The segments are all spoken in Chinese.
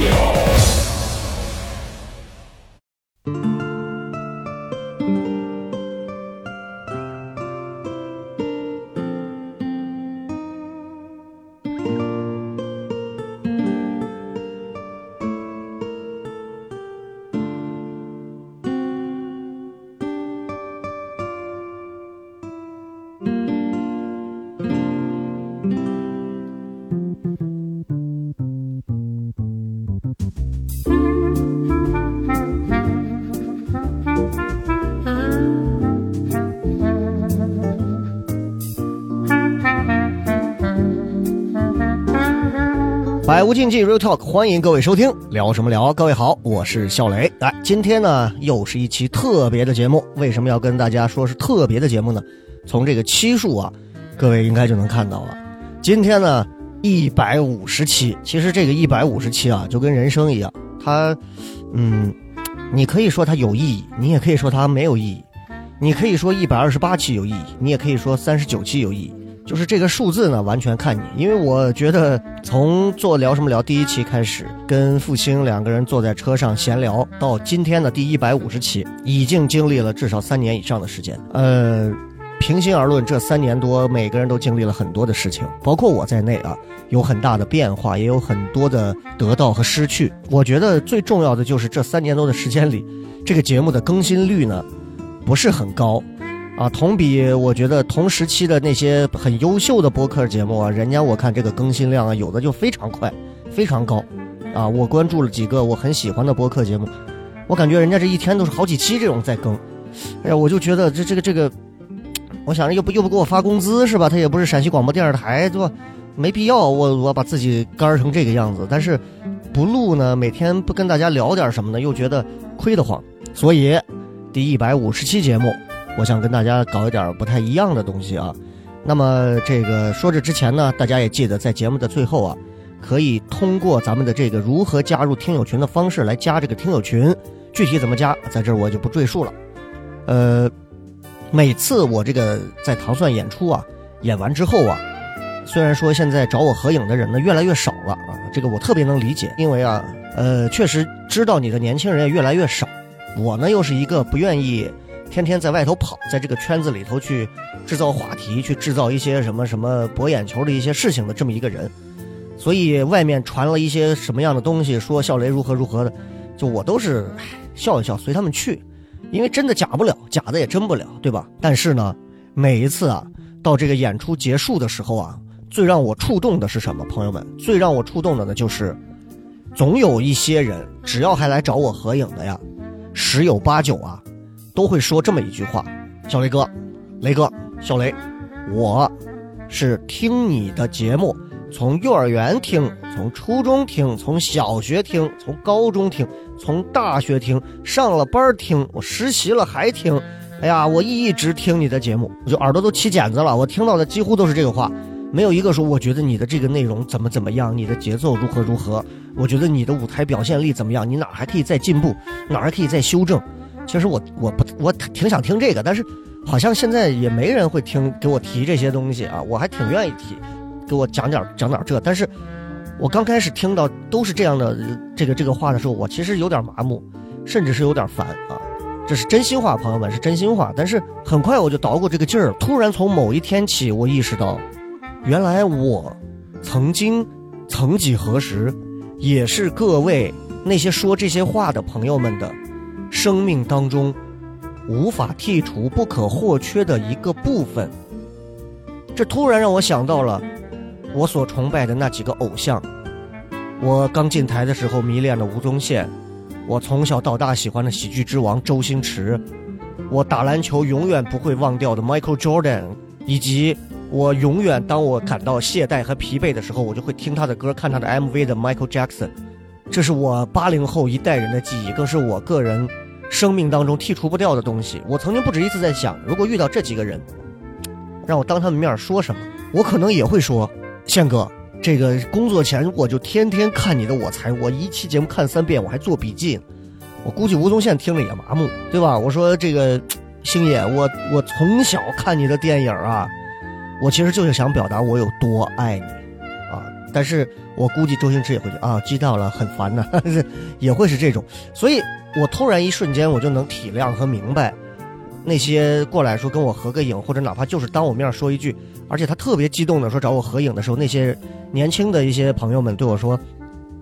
百无禁忌 Real Talk，欢迎各位收听，聊什么聊？各位好，我是笑雷。来，今天呢又是一期特别的节目。为什么要跟大家说是特别的节目呢？从这个期数啊，各位应该就能看到了。今天呢一百五十期，其实这个一百五十期啊，就跟人生一样，它，嗯，你可以说它有意义，你也可以说它没有意义。你可以说一百二十八期有意义，你也可以说三十九期有意义。就是这个数字呢，完全看你，因为我觉得从做聊什么聊第一期开始，跟付兴两个人坐在车上闲聊，到今天的第一百五十期，已经经历了至少三年以上的时间。呃，平心而论，这三年多，每个人都经历了很多的事情，包括我在内啊，有很大的变化，也有很多的得到和失去。我觉得最重要的就是这三年多的时间里，这个节目的更新率呢，不是很高。啊，同比我觉得同时期的那些很优秀的播客节目啊，人家我看这个更新量啊，有的就非常快，非常高。啊，我关注了几个我很喜欢的播客节目，我感觉人家这一天都是好几期这种在更。哎呀，我就觉得这这个这个，我想着又不又不给我发工资是吧？他也不是陕西广播电视台对吧？没必要我我把自己干成这个样子。但是不录呢，每天不跟大家聊点什么呢，又觉得亏得慌。所以第一百五十期节目。我想跟大家搞一点不太一样的东西啊，那么这个说这之前呢，大家也记得在节目的最后啊，可以通过咱们的这个如何加入听友群的方式来加这个听友群，具体怎么加，在这儿我就不赘述了。呃，每次我这个在糖蒜演出啊，演完之后啊，虽然说现在找我合影的人呢越来越少了啊，这个我特别能理解，因为啊，呃，确实知道你的年轻人也越来越少，我呢又是一个不愿意。天天在外头跑，在这个圈子里头去制造话题，去制造一些什么什么博眼球的一些事情的这么一个人，所以外面传了一些什么样的东西，说笑雷如何如何的，就我都是笑一笑，随他们去，因为真的假不了，假的也真不了，对吧？但是呢，每一次啊，到这个演出结束的时候啊，最让我触动的是什么？朋友们，最让我触动的呢，就是总有一些人，只要还来找我合影的呀，十有八九啊。都会说这么一句话：“小雷哥，雷哥，小雷，我是听你的节目，从幼儿园听，从初中听，从小学听，从高中听，从大学听，上了班听，我实习了还听。哎呀，我一直听你的节目，我就耳朵都起茧子了。我听到的几乎都是这个话，没有一个说我觉得你的这个内容怎么怎么样，你的节奏如何如何，我觉得你的舞台表现力怎么样，你哪还可以再进步，哪还可以再修正。”其实我我不我挺想听这个，但是好像现在也没人会听给我提这些东西啊，我还挺愿意提，给我讲点讲点这。但是我刚开始听到都是这样的这个这个话的时候，我其实有点麻木，甚至是有点烦啊。这是真心话，朋友们是真心话。但是很快我就捣鼓这个劲儿，突然从某一天起，我意识到，原来我曾经曾几何时也是各位那些说这些话的朋友们的。生命当中无法剔除、不可或缺的一个部分。这突然让我想到了我所崇拜的那几个偶像。我刚进台的时候迷恋的吴宗宪，我从小到大喜欢的喜剧之王周星驰，我打篮球永远不会忘掉的 Michael Jordan，以及我永远当我感到懈怠和疲惫的时候，我就会听他的歌、看他的 MV 的 Michael Jackson。这是我八零后一代人的记忆，更是我个人生命当中剔除不掉的东西。我曾经不止一次在想，如果遇到这几个人，让我当他们面说什么，我可能也会说：宪哥，这个工作前我就天天看你的我才，我一期节目看三遍，我还做笔记。我估计吴宗宪听了也麻木，对吧？我说这个星爷，我我从小看你的电影啊，我其实就是想表达我有多爱你。但是我估计周星驰也会觉得啊，知道了，很烦呐，也会是这种。所以我突然一瞬间，我就能体谅和明白那些过来说跟我合个影，或者哪怕就是当我面说一句，而且他特别激动的说找我合影的时候，那些年轻的一些朋友们对我说：“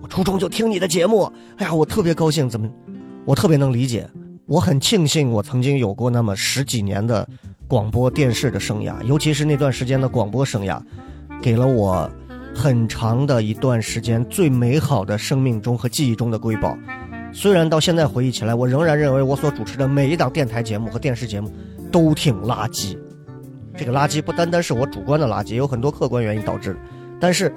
我初中就听你的节目，哎呀，我特别高兴。”怎么？我特别能理解。我很庆幸我曾经有过那么十几年的广播电视的生涯，尤其是那段时间的广播生涯，给了我很长的一段时间最美好的生命中和记忆中的瑰宝。虽然到现在回忆起来，我仍然认为我所主持的每一档电台节目和电视节目都挺垃圾。这个垃圾不单单是我主观的垃圾，有很多客观原因导致的。但是，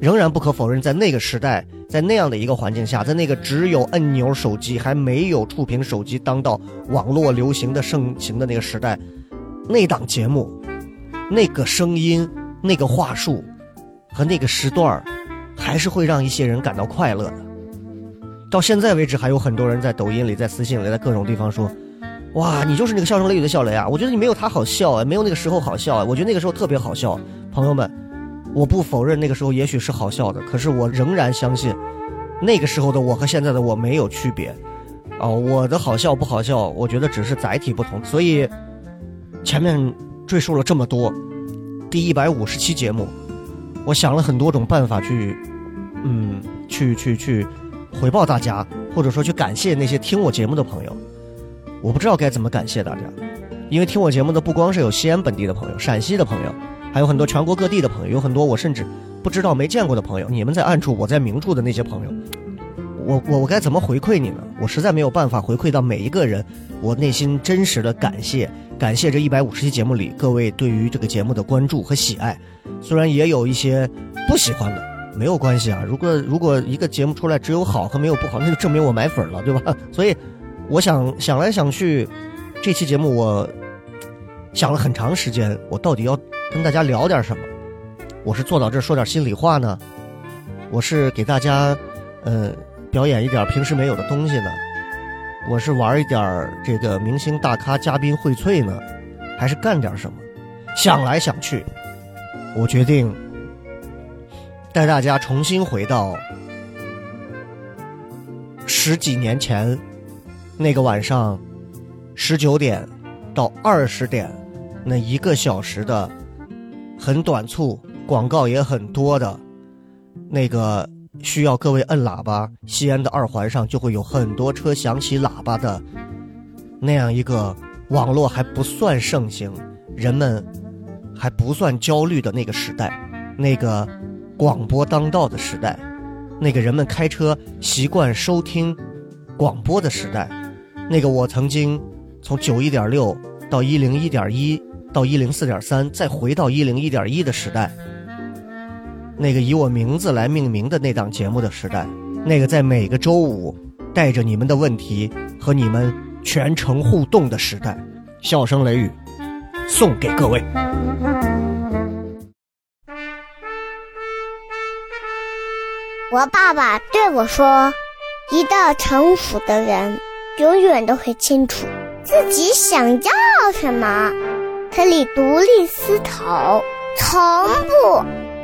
仍然不可否认，在那个时代。在那样的一个环境下，在那个只有按钮手机还没有触屏手机当道、网络流行的盛行的那个时代，那档节目、那个声音、那个话术和那个时段还是会让一些人感到快乐的。到现在为止，还有很多人在抖音里、在私信里、在各种地方说：“哇，你就是那个笑声雷雨的笑雷啊！”我觉得你没有他好笑啊，没有那个时候好笑啊。我觉得那个时候特别好笑，朋友们。我不否认那个时候也许是好笑的，可是我仍然相信，那个时候的我和现在的我没有区别，哦，我的好笑不好笑，我觉得只是载体不同。所以前面赘述了这么多，第一百五十期节目，我想了很多种办法去，嗯，去去去回报大家，或者说去感谢那些听我节目的朋友。我不知道该怎么感谢大家，因为听我节目的不光是有西安本地的朋友，陕西的朋友。还有很多全国各地的朋友，有很多我甚至不知道、没见过的朋友。你们在暗处，我在明处的那些朋友，我我我该怎么回馈你呢？我实在没有办法回馈到每一个人，我内心真实的感谢，感谢这一百五十期节目里各位对于这个节目的关注和喜爱。虽然也有一些不喜欢的，没有关系啊。如果如果一个节目出来只有好和没有不好，那就证明我买粉了，对吧？所以我想想来想去，这期节目我想了很长时间，我到底要。跟大家聊点什么？我是坐到这说点心里话呢，我是给大家，呃，表演一点平时没有的东西呢，我是玩一点这个明星大咖嘉宾荟萃呢，还是干点什么？想来想去，我决定带大家重新回到十几年前那个晚上十九点到二十点那一个小时的。很短促，广告也很多的，那个需要各位摁喇叭。西安的二环上就会有很多车响起喇叭的，那样一个网络还不算盛行，人们还不算焦虑的那个时代，那个广播当道的时代，那个人们开车习惯收听广播的时代，那个我曾经从九一点六到一零一点一。到一零四点三，再回到一零一点一的时代，那个以我名字来命名的那档节目的时代，那个在每个周五带着你们的问题和你们全程互动的时代，笑声雷雨送给各位。我爸爸对我说：“一个成熟的人，永远都会清楚自己想要什么。”可以独立思考，从不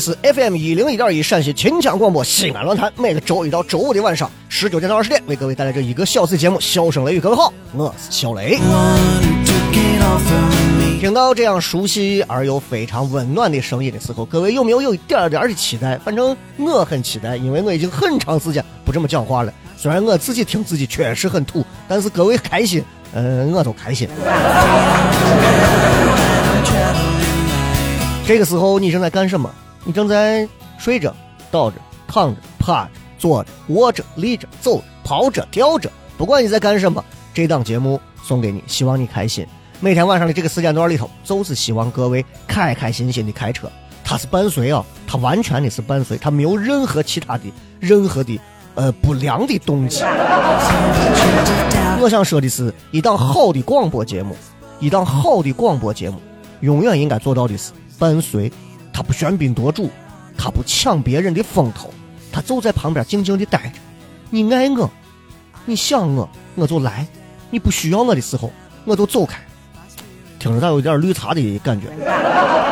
是 FM 一零一点一陕西秦腔广播西安论坛，每个周一到周五的晚上十九点到二十点，为各位带来这一个小时节目《笑声雷雨》。各位好，我是小雷。听到这样熟悉而又非常温暖的声音的时候，各位有没有有一点点的期待？反正我很期待，因为我已经很长时间不这么讲话了。虽然我自己听自己确实很土，但是各位开心，嗯，我都开心。这个时候你正在干什么？你正在睡着、倒着、躺着、趴着、坐着、卧着、立着、走着、跑着、跳着，不管你在干什么，这档节目送给你，希望你开心。每天晚上的这个时间段里头，就是希望各位开开心心的开车。它是伴随啊，它完全的是伴随，它没有任何其他的任何的呃不良的动机。我想说的是，一档好的广播节目，一档好的广播节目，永远应该做到的是。伴随，他不喧宾夺主，他不抢别人的风头，他就在旁边静静的待着。你爱我，你想我，我就来；你不需要我的时候，我就走开。听着他有点绿茶的感觉。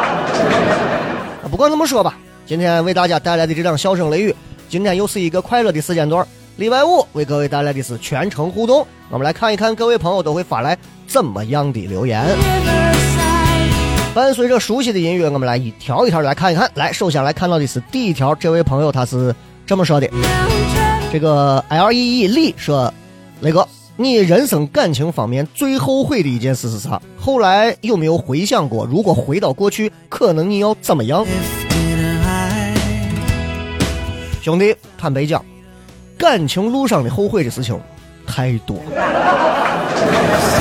不管怎么说吧，今天为大家带来的这场笑声雷雨，今天又是一个快乐的时间段。礼拜五为各位带来的是全程互动，我们来看一看各位朋友都会发来怎么样的留言。伴随着熟悉的音乐，我们来一条一条来看一看。来，首先来看到的是第一条，这位朋友他是这么说的：这个 L E E 李说，雷哥，你人生感情方面最后悔的一件事是啥？后来有没有回想过，如果回到过去，可能你要怎么样？兄弟，坦白讲，感情路上的后悔的事情太多了。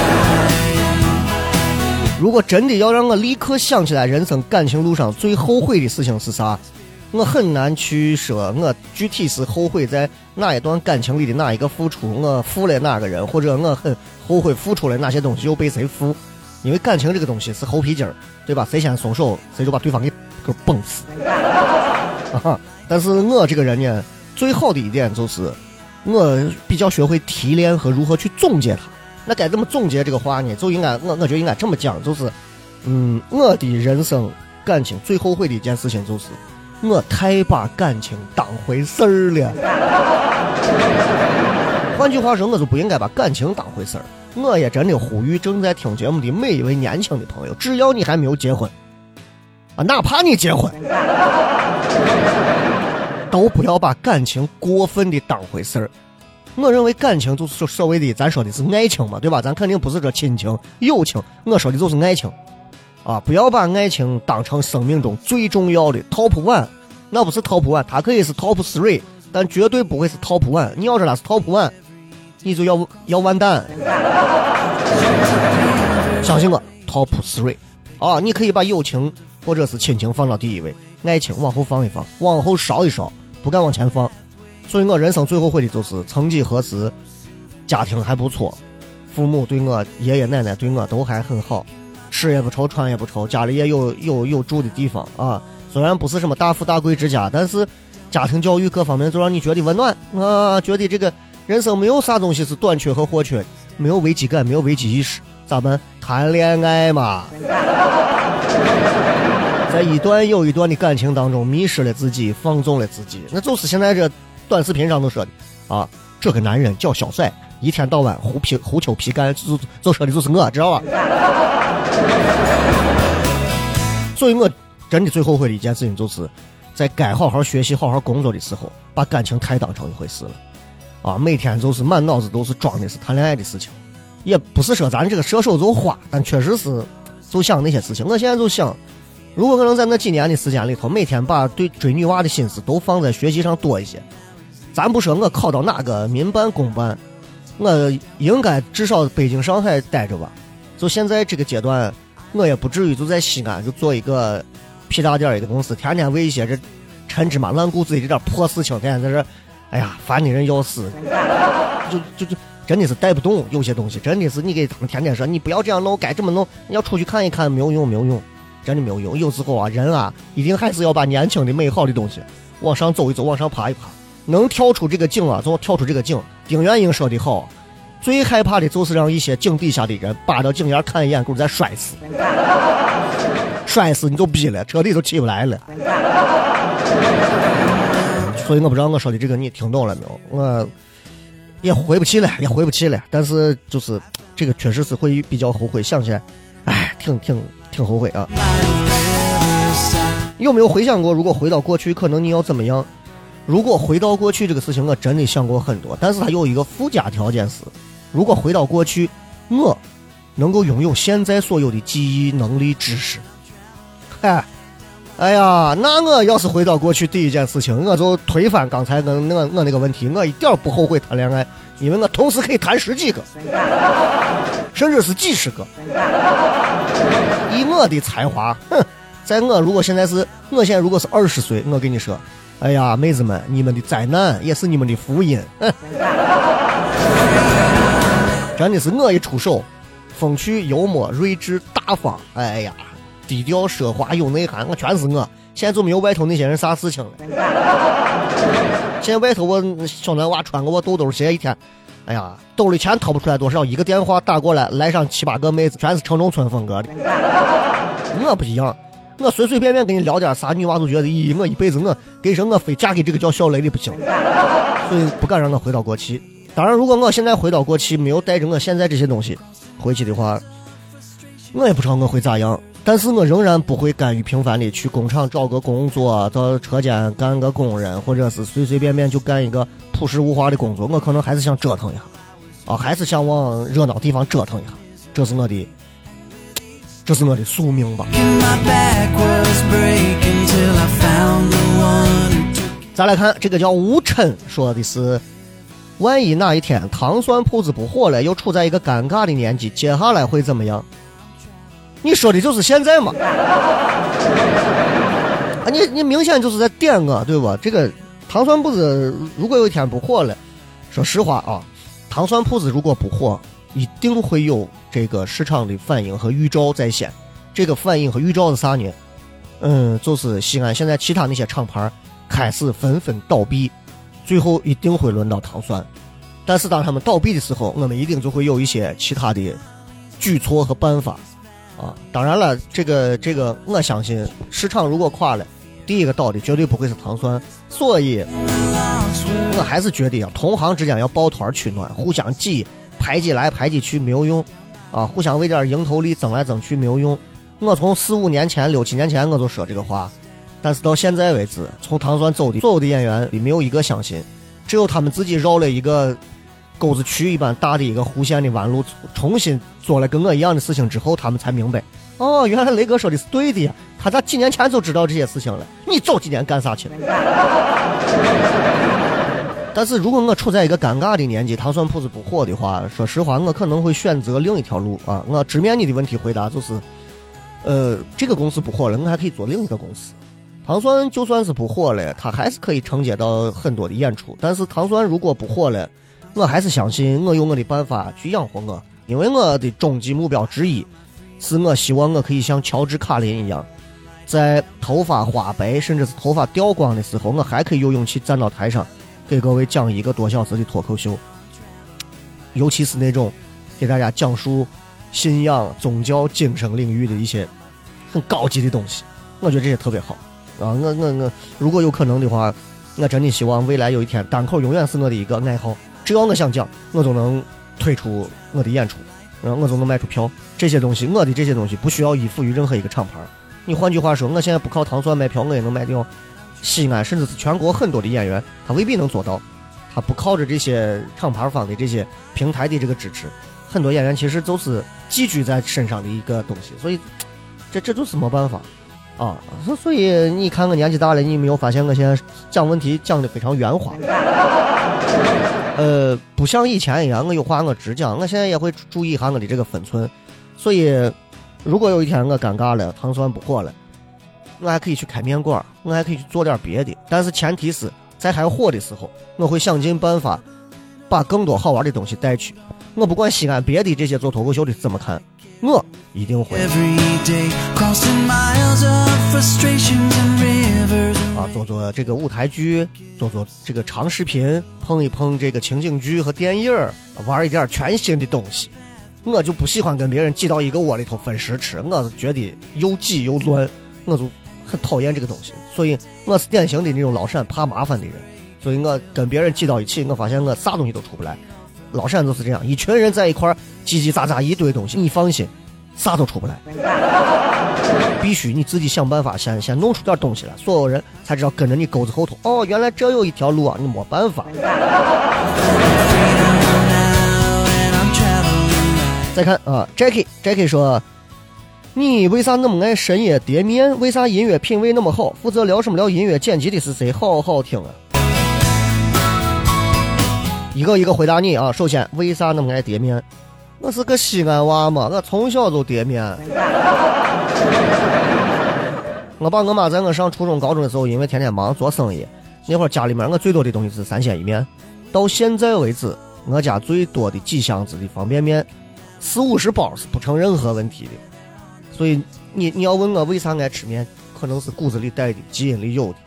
如果真的要让我立刻想起来人生感情路上最后悔的事情是啥，我很难去说，我具体是后悔在哪一段感情里的哪一个付出，我负了哪个人，或者我很后悔付出了哪些东西又被谁负。因为感情这个东西是猴皮筋儿，对吧？谁先松手，谁就把对方给给崩死。但是我这个人呢，最好的一点就是，我比较学会提炼和如何去总结它。那该怎么总结这个话呢？就应该我我觉得应该这么讲，就是，嗯，我的人生感情最后悔的一件事情就是，我太把感情当回事儿了。换句话说，我就不应该把感情当回事儿。我也真的呼吁正在听节目的每一位年轻的朋友，只要你还没有结婚，啊，哪怕你结婚，都不要把感情过分的当回事儿。我认为感情就是说所谓的，咱说的是爱情嘛，对吧？咱肯定不是说亲情、友情，我说的就是爱情，啊，不要把爱情当成生命中最重要的 top one，那不是 top one，它可以是 top three，但绝对不会是 top one。你要是那是 top one，你就要要完蛋。相信我，top three，啊，你可以把友情或者是亲情放到第一位，爱情往后放一放，往后烧一烧，不敢往前放。所以我人生最后悔的就是，曾几何时，家庭还不错，父母对我、爷爷奶奶对我都还很好，吃也不愁，穿也不愁，家里也有有有住的地方啊。虽然不是什么大富大贵之家，但是家庭教育各方面就让你觉得温暖啊，觉得这个人生没有啥东西是短缺和或缺，没有危机感，没有危机意识，咋办？谈恋爱嘛，在一段又一段的感情当中迷失了自己，放纵了自己，那就是现在这。短视频上都说的啊，这个男人叫小帅，一天到晚胡皮胡抽皮干，就就说的就是我，知道吧？所以我真的最后悔的一件事情，就是在该好好学习、好好工作的时候，把感情太当成一回事了。啊，每天就是满脑子都是装的是谈恋爱的事情，也不是说咱这个射手就花，但确实是就想那些事情。我现在就想，如果可能在那几年的时间里头，每天把对追女娃的心思都放在学习上多一些。咱不说我考到哪个民办公办，我应该至少北京上海待着吧。就现在这个阶段，我也不至于就在西安就做一个屁大点儿的公司，天天为一些这陈芝麻烂谷子的这点破事情，天天在这，哎呀，烦的人要死。就就就真的是带不动，有些东西真的是你给他们天天说，你不要这样弄，该这么弄，你要出去看一看，没有用，没有用，真的没有用。有时候啊，人啊，一定还是要把年轻的美好的东西往上走一走，往上爬一爬。能跳出这个井啊，就跳出这个井。丁元英说的好，最害怕的就是让一些井底下的人扒到井沿看一眼，给我再摔死。摔死你就逼了，彻底就起不来了。所以我不知道我说的这个你听懂了没有？我也回不去了，也回不去了。但是就是这个确实是会比较后悔，想起来，哎，挺挺挺后悔啊。有没有回想过，如果回到过去，可能你要怎么样？如果回到过去这个事情，我真的想过很多。但是它有一个附加条件是，如果回到过去，我能够拥有现在所有的记忆能力、知识。嗨，哎呀，那我要是回到过去，第一件事情，我就推翻刚才那那我那个问题，我一点不后悔谈恋爱，因为我同时可以谈十几个，甚至是几十个。以我的才华，哼。在我如果现在是，我现在如果是二十岁，我跟你说，哎呀，妹子们，你们的灾难也是你们的福音。真的是我一出手，风趣幽默、睿智大方，哎呀，低调奢华有内涵，我全是我。现在就没有外头那些人啥事情了。现在外头我小男娃穿个我豆豆鞋一天，哎呀，兜里钱掏不出来多少，一个电话打过来，来上七八个妹子，全是城中村风格的。我不一样。我随随便便跟你聊点啥，女娃都觉得咦，我一辈子我给人我非嫁给这个叫小雷的不行，所以不敢让我回到过去。当然，如果我现在回到过去，没有带着我现在这些东西回去的话，我也不知道我会咋样。但是我仍然不会甘于平凡的去工厂找个工作，到车间干个工人，或者是随随便便就干一个朴实无华的工作。我可能还是想折腾一下，啊，还是想往热闹地方折腾一下，这是我的。这是我的宿命吧。再来看这个叫吴琛说的是：万一哪一天糖蒜铺子不火了，又处在一个尴尬的年纪，接下来会怎么样？你说的就是现在嘛？啊，你你明显就是在点我，对不？这个糖蒜铺子如果有一天不火了，说实话啊，糖蒜铺子如果不火。一定会有这个市场的反应和预兆在先，这个反应和预兆是啥呢？嗯，就是西安现在其他那些厂牌开始纷纷倒闭，最后一定会轮到糖蒜。但是当他们倒闭的时候，我们一定就会有一些其他的举措和办法啊。当然了，这个这个，我相信市场如果垮了，第一个倒的绝对不会是糖蒜。所以，我还是觉得啊，同行之间要抱团取暖，互相挤。排挤来排挤去没有用，啊，互相为点蝇头利争来争去没有用。我从四五年前、六七年前我就说这个话，但是到现在为止，从唐山走的所有的演员里没有一个相信，只有他们自己绕了一个沟子渠一般大的一个弧线的弯路，重新做了跟我一样的事情之后，他们才明白，哦，原来雷哥说的是对的呀，他咋几年前就知道这些事情了？你早几年干啥去了？但是如果我处在一个尴尬的年纪，糖蒜铺子不火的话，说实话，我可能会选择另一条路啊。我直面你的问题回答就是，呃，这个公司不火了，我还可以做另一个公司。糖蒜就算是不火了，它还是可以承接到很多的演出。但是糖蒜如果不火了，我还是相信我有我的办法去养活我，因为我的终极目标之一，是我希望我可以像乔治卡林一样，在头发花白甚至是头发掉光的时候，我还可以有勇气站到台上。给各位讲一个多小时的脱口秀，尤其是那种给大家讲述信仰、宗教、精神领域的一些很高级的东西，我觉得这些特别好啊！我我我，如果有可能的话，我真的希望未来有一天单口永远是我的一个爱好，只要我想讲，我就能推出我的演出，然后我就能卖出票。这些东西，我的这些东西不需要依附于任何一个厂牌。你换句话说，我现在不靠糖蒜卖票，我也能卖掉。西安甚至是全国很多的演员，他未必能做到。他不靠着这些厂牌方的这些平台的这个支持，很多演员其实都是寄居在身上的一个东西。所以，这这就是没办法啊。所所以你看我年纪大了，你没有发现我现在讲问题讲的非常圆滑？呃，不像以前一样，我有话我直讲。我现在也会注意一下我的这个分寸。所以，如果有一天我尴尬了，糖蒜不火了。我还可以去开面馆，我还可以去做点别的，但是前提是在还火的时候，我会想尽办法把更多好玩的东西带去。我不管西安别的这些做脱口秀的怎么看，我一定会。啊，做做这个舞台剧，做做这个长视频，碰一碰这个情景剧和电影，玩一点全新的东西。我就不喜欢跟别人挤到一个窝里头分食吃，我觉得又挤又乱，我就很讨厌这个东西。所以我是典型的那种老陕怕麻烦的人，所以我跟别人挤到一起，我发现我啥东西都出不来。老陕就是这样，一群人在一块儿叽叽喳喳一堆东西，你放心，啥都出不来。必须你自己想办法，先先弄出点东西来，所有人才知道跟着你钩子后头。哦，原来这有一条路啊，你没办法。再看啊，Jackie，Jackie 说：“你为啥那么爱深夜叠面？为啥音乐品味那么好？负责聊什么聊音乐剪辑的是谁？好好听啊！”一个一个回答你啊。首先，为啥那么爱叠面？我是个西安娃嘛，我从小就叠面。我爸我妈在我上初中、高中的时候，因为天天忙做生意，那会儿家里面我最多的东西是三鲜一面。到现在为止，我家最多的几箱子的方便面，四五十包是不成任何问题的。所以你你要问我为啥爱吃面，可能是骨子里带的、基因里有的，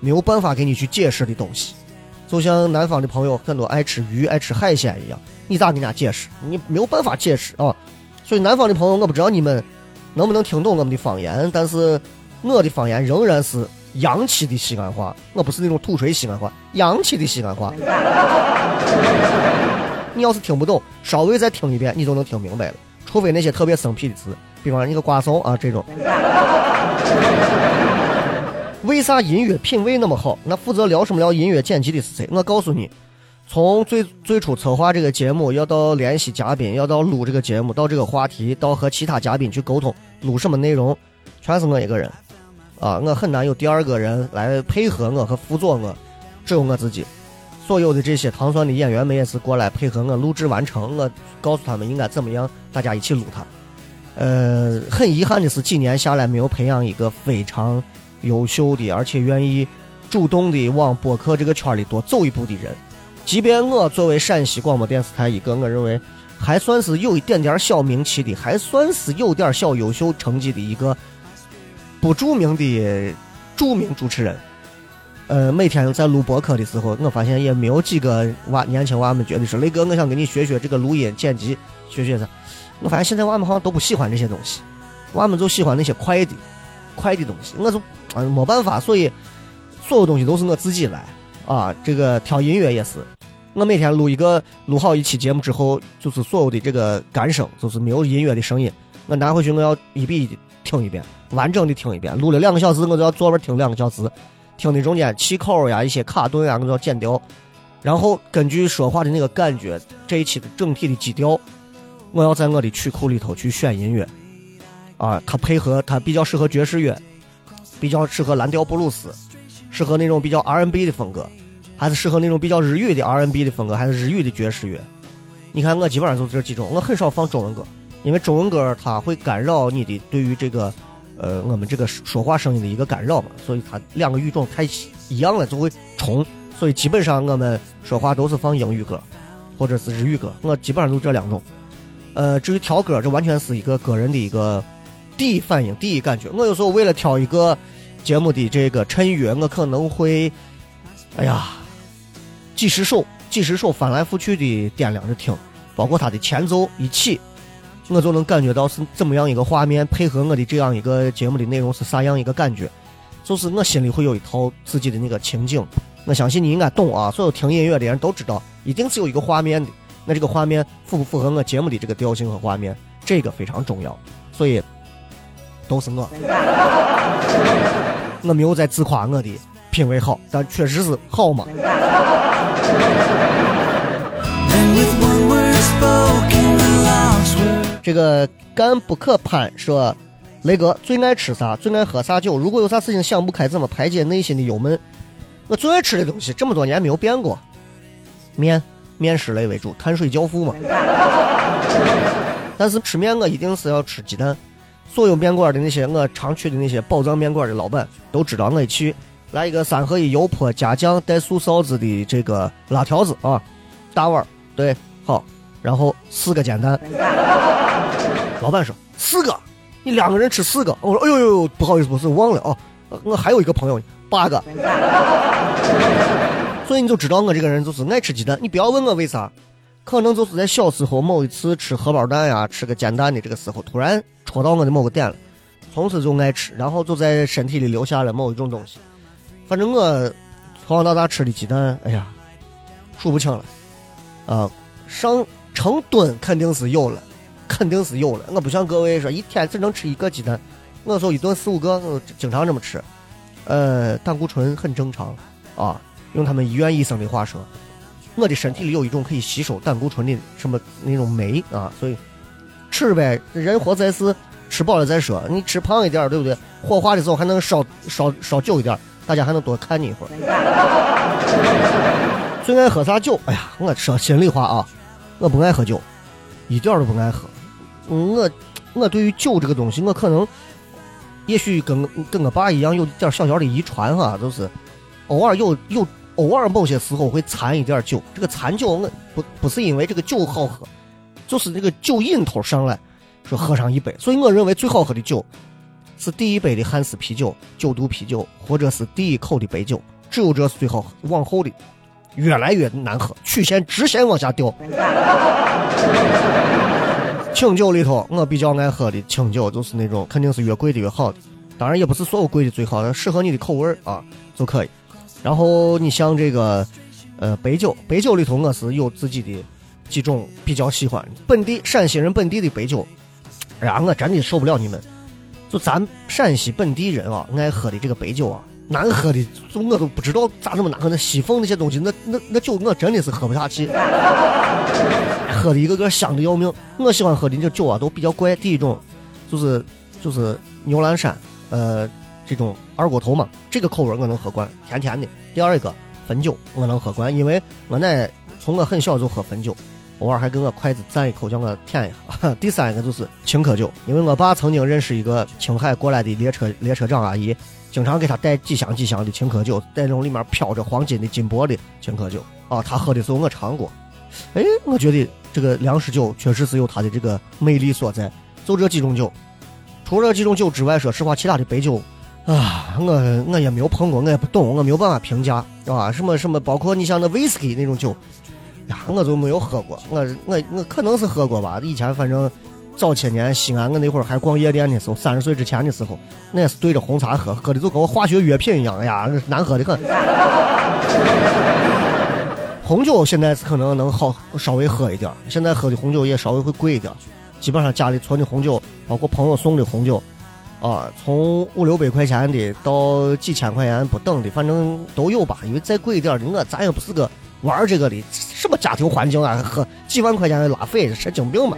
没有办法给你去解释的东西。就像南方的朋友很多爱吃鱼、爱吃海鲜一样，你咋跟人家解释？你没有办法解释啊。所以南方的朋友，我不知道你们能不能听懂我们的方言，但是我的方言仍然是洋气的西安话，我不是那种土锤西安话，洋气的西安话。你要是听不懂，稍微再听一遍，你就能听明白了。除非那些特别生僻的词，比方一个瓜怂啊这种。为啥音乐品味那么好？那负责聊什么聊音乐剪辑的是谁？我告诉你，从最最初策划这个节目，要到联系嘉宾，要到录这个节目，到这个话题，到和其他嘉宾去沟通录什么内容，全是我一个人。啊，我很难有第二个人来配合我和辅佐我，只有我自己。所有的这些糖蒜的演员们也是过来配合我录制完成，我告诉他们应该怎么样，大家一起录它。呃，很遗憾的是，几年下来没有培养一个非常。优秀的，而且愿意主动的往播客这个圈里多走一步的人，即便我作为陕西广播电视台一个我认为还算是有一点点小名气的，还算是有点小优秀成绩的一个不著名的著名主持人，呃，每天在录播客的时候，我发现也没有几个娃年轻娃们觉得说雷哥，我想跟你学学这个录音剪辑，学学啥。我发现现在娃们好像都不喜欢这些东西，娃们就喜欢那些快的。快的东西，我就啊没办法，所以所有东西都是我自己来啊。这个挑音乐也是，我每天录一个录好一期节目之后，就是所有的这个干声，就是没有音乐的声音，我拿回去我要一比一的听一遍，完整的听一遍。录了两个小时，我就要坐那听两个小时，听的中间气口呀、一些卡顿呀，我都要剪掉。然后根据说话的那个感觉，这一期的整体的基调，我要在我的曲库里头去选音乐。啊，它配合它比较适合爵士乐，比较适合蓝调布鲁斯，适合那种比较 R&B 的风格，还是适合那种比较日语的 R&B 的风格，还是日语的爵士乐。你看我基本上就这几种，我很少放中文歌，因为中文歌它会干扰你的对于这个，呃，我们这个说话声音的一个干扰嘛，所以它两个语种太一样了就会冲，所以基本上我们说话都是放英语歌，或者是日语歌，我基本上就这两种。呃，至于挑歌，这完全是一个个人的一个。第一反应，第一感觉，我有时候为了挑一个节目的这个衬乐，我可能会，哎呀，几十首、几十首翻来覆去的掂量着听，包括它的前奏一起，我就能感觉到是怎么样一个画面，配合我的这样一个节目的内容是啥样一个感觉，就是我心里会有一套自己的那个情景。我相信你应该懂啊，所有听音乐的人都知道，一定是有一个画面的。那这个画面符不符合我节目的这个调性和画面，这个非常重要，所以。都是我，我没有在自夸我的品味好，但确实是好嘛。这个干不可攀说，雷哥最爱吃啥？最爱喝啥酒？如果有啥事情想不开，怎么排解内心的忧闷？我最爱吃的东西这么多年没有变过，面，面食类为主，碳水教父嘛。但是吃面我一定是要吃鸡蛋。所有面馆的那些我常去的那些宝藏面馆的老板都知道，我去来一个三合一油泼加酱带素臊子的这个辣条子啊，大碗对好，然后四个煎蛋。老板说四个，你两个人吃四个？我说哎呦呦，不好意思，不是忘了啊，我还有一个朋友八个。所以你就知道我这个人就是爱吃鸡蛋，你不要问我为啥，可能就是在小时候某一次吃荷包蛋呀，吃个煎蛋的这个时候，突然戳到我的某个点了，从此就爱吃，然后就在身体里留下了某一种东西。反正我从小到大吃的鸡蛋，哎呀，数不清了，啊，上成吨肯定是有了，肯定是有了。我不像各位说一天只能吃一个鸡蛋，我说一顿四五个，经常这么吃。呃，胆固醇很正常啊，用他们医院医生的话说。我的身体里有一种可以吸收胆固醇的什么那种酶啊，所以吃呗，人活在世，吃饱了再说。你吃胖一点，对不对？火化的时候还能烧烧烧久一点，大家还能多看你一会儿。最爱喝啥酒？哎呀，我说心里话啊，我不爱喝酒，一点都不爱喝。我我对于酒这个东西，我可能也许跟跟我爸一样，有点小小的遗传哈，就是偶尔有有。偶尔某些时候会掺一点酒，这个掺酒我不不是因为这个酒好喝，就是这个酒瘾头上来，说喝上一杯。所以我认为最好喝的酒是第一杯的汉斯啤酒、九度啤酒，或者是第一口的白酒，只有这是最好喝。往后的越来越难喝，曲线直线往下掉。清酒里头，我比较爱喝的清酒就是那种肯定是越贵的越好的，当然也不是所有贵的最好的，适合你的口味啊就可以。然后你像这个，呃，白酒，白酒里头我是有自己的几种比较喜欢，本地陕西人本地的白酒，哎呀，我真的受不了你们，就咱陕西本地人啊，爱喝的这个白酒啊，难喝的，就我都不知道咋那么难喝，那西凤那些东西，那那那酒我真的是喝不下去，喝的一个个香的要命。我喜欢喝的这酒啊，都比较怪，第一种就是就是牛栏山，呃。这种二锅头嘛，这个口味我能喝惯，甜甜的。第二一个汾酒我能喝惯，因为我奶从我很小就喝汾酒，偶尔还给我筷子蘸一口，叫我舔一下。第三一个就是青稞酒，因为我爸曾经认识一个青海过来的列车列车长阿姨，经常给他带几箱几箱的青稞酒，带那种里面飘着黄金的金箔的青稞酒啊，他喝的时候我尝过，哎，我觉得这个粮食酒确实是有它的这个魅力所在。就这几种酒，除了几种酒之外，说实话，其他的白酒。啊，我我也没有碰过，我也不懂，我没有办法评价，啊，什么什么，包括你像那威士忌那种酒，呀，我就没有喝过，我我我可能是喝过吧。以前反正早些年西安，我那会儿还逛夜店的时候，三十岁之前的时候，那是对着红茶喝，喝的就跟我化学药品一样，哎呀，难喝的很。红酒现在是可能能好稍微喝一点，现在喝的红酒也稍微会贵一点，基本上家里存的红酒，包括朋友送的红酒。啊，从五六百块钱的到几千块钱不等的，反正都有吧。因为再贵一点的，我咱也不是个玩这个的，什么家庭环境啊，喝几万块钱的拉菲，神经病嘛！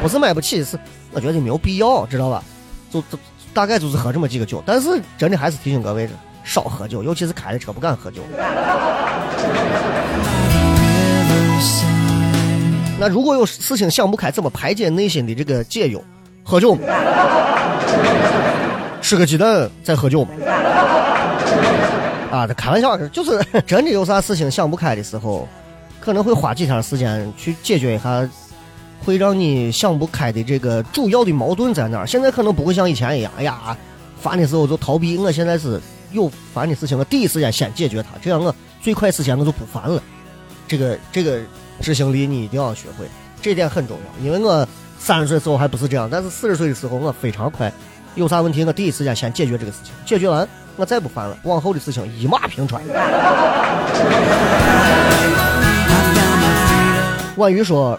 不是买不起，是我觉得没有必要，知道吧？就就大概就是喝这么几个酒，但是真的还是提醒各位少喝酒，尤其是开的车不敢喝酒。那如果有事情想不开，怎么排解内心的这个解忧？喝酒，吃个鸡蛋再喝酒啊，这开玩笑，就是 真的有啥事情想不开的时候，可能会花几天时间去解决一下，会让你想不开的这个主要的矛盾在哪儿。现在可能不会像以前一样，哎呀，烦的时候就逃避。我现在是有烦的事情，我第一时间先解决它，这样我最快时间我就不烦了。这个这个执行力你一定要学会，这点很重要，因为我。三十岁时候还不是这样，但是四十岁的时候我非常快，有啥问题我第一时间先解决这个事情，解决完我再不烦了，往后的事情一马平川。婉瑜说：“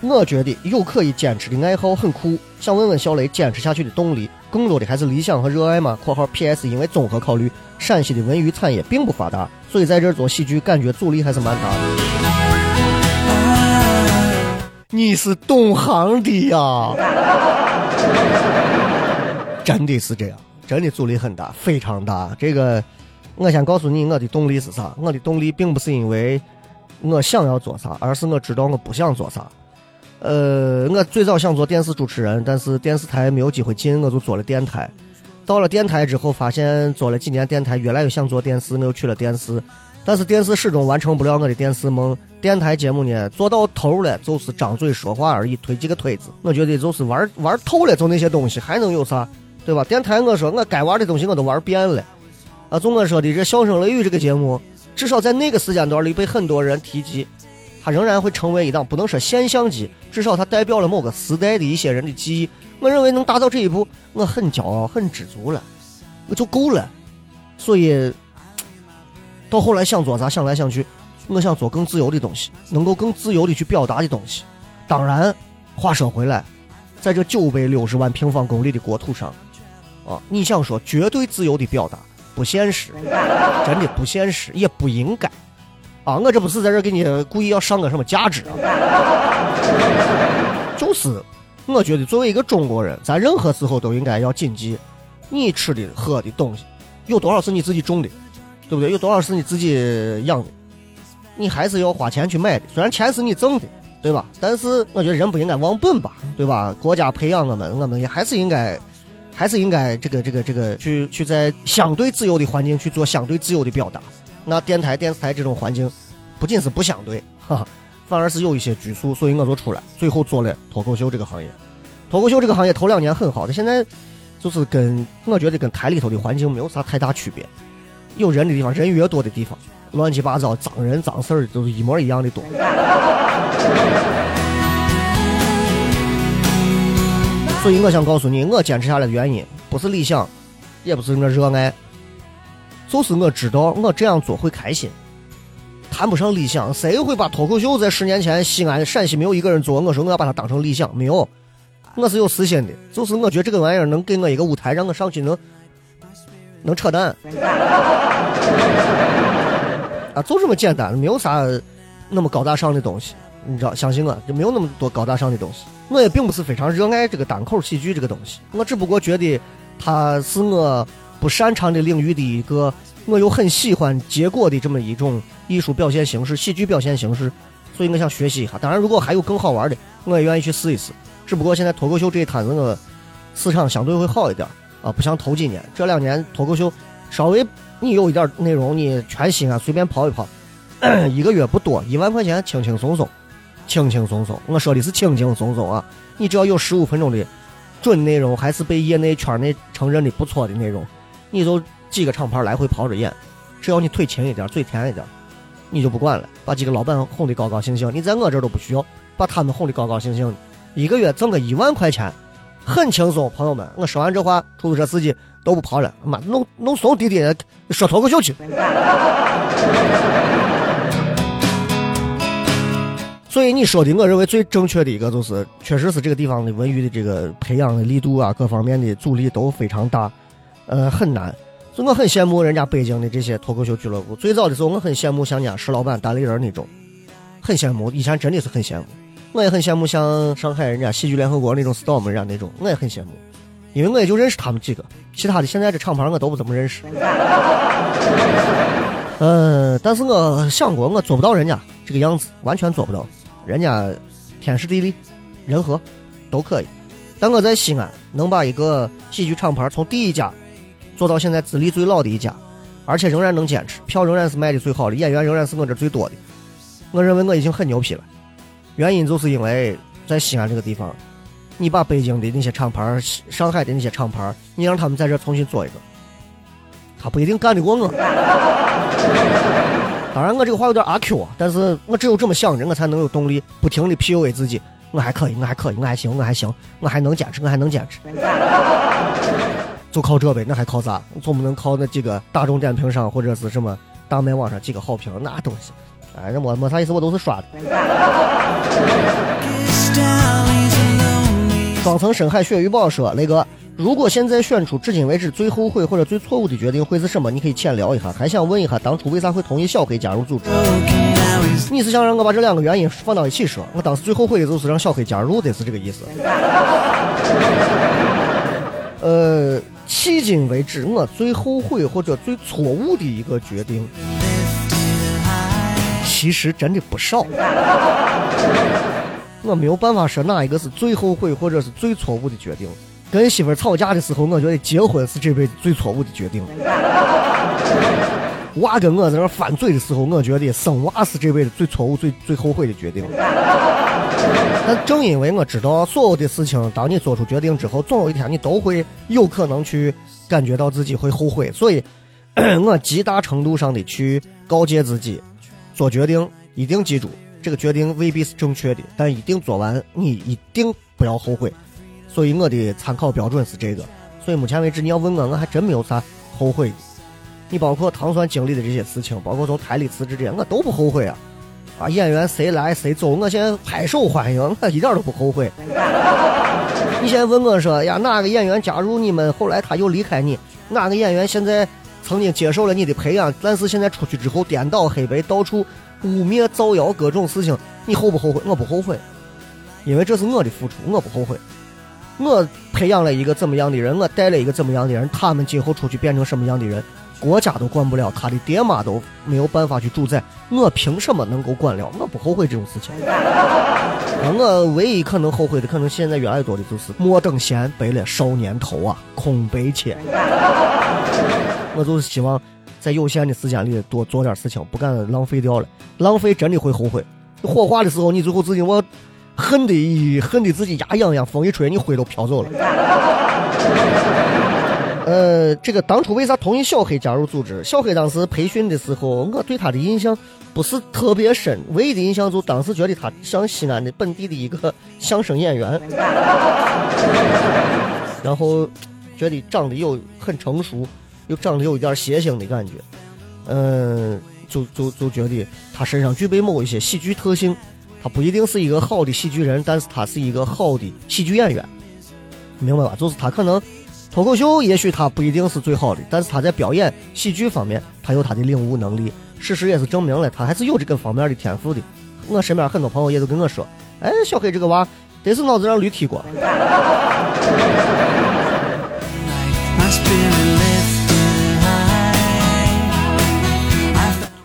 我觉得有可以坚持的爱好很酷，想问问小雷坚持下去的动力，更多的还是理想和热爱吗？（括号 P.S.） 因为综合考虑，陕西的文娱产业并不发达，所以在这做喜剧感觉阻力还是蛮大的。”你是懂行的呀，真的是这样，真的阻力很大，非常大。这个，我先告诉你，我的动力是啥？我的动力并不是因为我想要做啥，而是我知道我不想做啥。呃，我最早想做电视主持人，但是电视台没有机会进，我就做了电台。到了电台之后，发现做了几年电台，越来越想做电视，我又去了电视。但是电视始终完成不了我的电视梦，电台节目呢做到头了，就是张嘴说话而已，推几个推子。我觉得就是玩玩透了，就那些东西还能有啥，对吧？电台我说我该玩的东西我都玩遍了。啊，就我说的这笑声雷雨这个节目，至少在那个时间段里被很多人提及，它仍然会成为一档不能说现象级，至少它代表了某个时代的一些人的记忆。我认为能达到这一步，我很骄傲，很知足了，我就够了。所以到后来想做啥，想来想去，我想做更自由的东西，能够更自由的去表达的东西。当然，话说回来，在这九百六十万平方公里的国土上，啊，你想说绝对自由的表达不现实，真的不现实，也不应该。啊，我这不是在这给你故意要上个什么价值啊？就是我觉得作为一个中国人，咱任何时候都应该要谨记，你吃的喝的东西有多少是你自己种的，对不对？有多少是你自己养的，你还是要花钱去买的。虽然钱是你挣的，对吧？但是我觉得人不应该忘本吧，对吧？国家培养我们，我们也还是应该，还是应该这个这个这个去去在相对自由的环境去做相对自由的表达。那电台、电视台这种环境，不仅是不相对，哈，反而是有一些拘束，所以我就出来，最后做了脱口秀这个行业。脱口秀这个行业头两年很好的，现在就是跟我觉得跟台里头的环境没有啥太大区别。有人的地方，人越多的地方，乱七八糟、脏人、脏事儿都是一模一样的多。所以我想告诉你，我坚持下来的原因，不是理想，也不是我热爱。就是我知道我这样做会开心，谈不上理想。谁会把脱口秀在十年前西安、陕西没有一个人做？我说我要把它当成理想，没有，我是有私心的。就是我觉得这个玩意儿能给我一个舞台，让我上去能能扯淡，啊，就这么简单，没有啥那么高大上的东西。你知道，相信我，就没有那么多高大上的东西。我也并不是非常热爱这个单口喜剧这个东西，我只不过觉得它是我。不擅长的领域的一个，我又很喜欢结果的这么一种艺术表现形式、喜剧表现形式，所以我想学习一下。当然，如果还有更好玩的，我也愿意去试一试。只不过现在脱口秀这一摊子，我市场相对会好一点啊，不像头几年，这两年脱口秀稍微你有一点内容，你全西安随便跑一跑，一个月不多，一万块钱轻轻松松，轻轻松松。我说的是轻轻松松啊，你只要有十五分钟的准内容，还是被业内圈内承认的不错的内容。你就几个厂牌来回跑着演，只要你腿轻一点，嘴甜一点，你就不管了。把几个老板哄得高高兴兴，你在我这都不需要把他们哄得高高兴兴。一个月挣个一万块钱，很轻松。朋友们，我说完这话，出租车司机都不跑了。妈，弄弄怂滴滴说脱口秀去。所以你说的，我认为最正确的一个就是，确实是这个地方的文娱的这个培养的力度啊，各方面的阻力都非常大。呃，很难，所以我很羡慕人家北京的这些脱口秀俱乐部。最早的时候，我很羡慕像人家石老板、单立人那种，很羡慕。以前真的是很羡慕。我也很羡慕像上海人家喜剧联合国那种 storm 人家那种，我也很羡慕，因为我也就认识他们几个，其他的现在这厂牌我都不怎么认识。嗯，但是我想过，我做不到人家这个样子，完全做不到。人家天时地利人和都可以，但我在西安能把一个喜剧厂牌从第一家。做到现在资历最老的一家，而且仍然能坚持，票仍然是卖的最好的，演员仍然是我这最多的。我认为我已经很牛批了。原因就是因为在西安这个地方，你把北京的那些厂牌、上海的那些厂牌，你让他们在这重新做一个，他不一定干得过我。当然，我这个话有点阿 Q 啊，但是我只有这么想着，我才能有动力，不停的 PUA 自己，我还可以，我还可以，我还行，我还行，我还能坚持，我还能坚持。就靠这呗，那还靠啥？总不能靠那几个大众点评上或者是什么大麦网上几个好评那东西。哎，这没没啥意思，我都是刷的。双层深海鳕鱼堡说：“雷哥，如果现在选出至今为止最后悔或者最错误的决定会是什么？你可以浅聊一下。还想问一下，当初为啥会同意小黑加入组织？你是想让我把这两个原因放到一起说？我当时最后悔的就是让小黑加入的是这个意思。呃。”迄今为止，我最后悔或者最错误的一个决定，其实真的不少。我没有办法说哪一个是最后悔或者是最错误的决定。跟媳妇吵架的时候，我觉得结婚是这辈子最错误的决定。娃跟我在那翻嘴的时候，我觉得生娃是这辈子最错误、最最后悔的决定。但正因为我知道所有的事情，当你做出决定之后，总有一天你都会有可能去感觉到自己会后悔，所以，我极大程度上的去告诫自己，做决定一定记住这个决定未必是正确的，但一定做完，你一定不要后悔。所以我的参考标准是这个。所以目前为止，你要问我，我还真没有啥后悔的。你包括唐酸经历的这些事情，包括从台里辞职这些，我都不后悔啊。啊，演员谁来谁走，我现在拍手欢迎，我一点都不后悔。你现在问我说呀，哪个演员加入你们，后来他又离开你？哪个演员现在曾经接受了你的培养，但是现在出去之后颠倒黑白，到处污蔑造谣各种事情，你后不后悔？我不后悔，因为这是我的付出，我不后悔。我培养了一个怎么样的人，我带了一个怎么样的人，他们今后出去变成什么样的人？国家都管不了，他的爹妈都没有办法去主宰，我凭什么能够管了？我不后悔这种事情。我唯一可能后悔的，可能现在越来越多的就是莫等闲，白了少年头啊，空悲切。我就是希望在有限的时间里多做点事情，不敢浪费掉了，浪费真的会后悔。火化的时候，你最后自己我恨的恨的自己牙痒痒，风一吹，你灰都飘走了。呃，这个当初为啥同意小黑加入组织？小黑当时培训的时候，我对他的印象不是特别深，唯一的印象就当时觉得他像西安的本地的一个相声演员，然后觉得长得又很成熟，又长得有一点谐星的感觉，嗯，就就就觉得他身上具备某一些喜剧特性，他不一定是一个好的喜剧人，但是他是一个好的喜剧演员，明白吧？就是他可能。脱口秀也许他不一定是最好的，但是他在表演喜剧方面，他有他的领悟能力。事实也是证明了，他还是有这个方面的天赋的。我身边很多朋友也都跟我说：“哎，小黑这个娃，得是脑子让驴踢过。”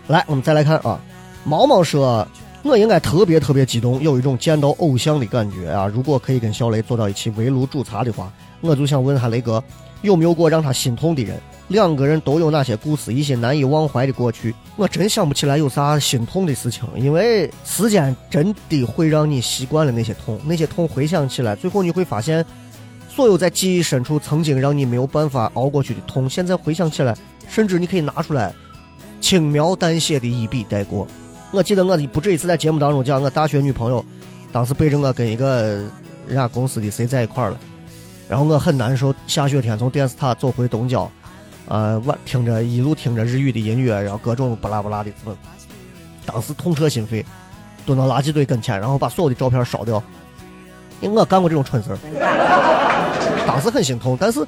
来，我们再来看啊，毛毛说：“我应该特别特别激动，有一种见到偶像的感觉啊！如果可以跟小雷坐到一起围炉煮茶的话。”我就想问下雷哥，有没有过让他心痛的人？两个人都有哪些故事？一些难以忘怀的过去？我真想不起来有啥心痛的事情，因为时间真的会让你习惯了那些痛，那些痛回想起来，最后你会发现，所有在记忆深处曾经让你没有办法熬过去的痛，现在回想起来，甚至你可以拿出来，轻描淡写的一笔带过。我记得我不止一次在节目当中讲，我大学女朋友，当时背着我跟一个人家公司的谁在一块了。然后我很难受，下雪天从电视塔走回东郊，呃，我听着一路听着日语的音乐，然后各种巴拉巴拉的字，当时痛彻心扉，蹲到垃圾堆跟前，然后把所有的照片烧掉。因为我干过这种蠢事儿，当时很心痛。但是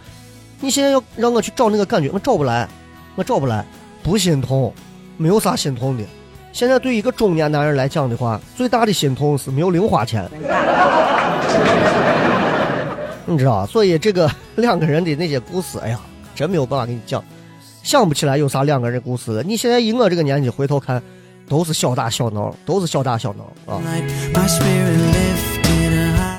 你现在要让我去找那个感觉，我找不来，我找不来，不心痛，没有啥心痛的。现在对一个中年男人来讲的话，最大的心痛是没有零花钱。你知道，所以这个两个人的那些故事，哎呀，真没有办法给你讲，想不起来有啥两个人故事了。你现在以我这个年纪回头看，都是小打小闹，都是小打小闹啊。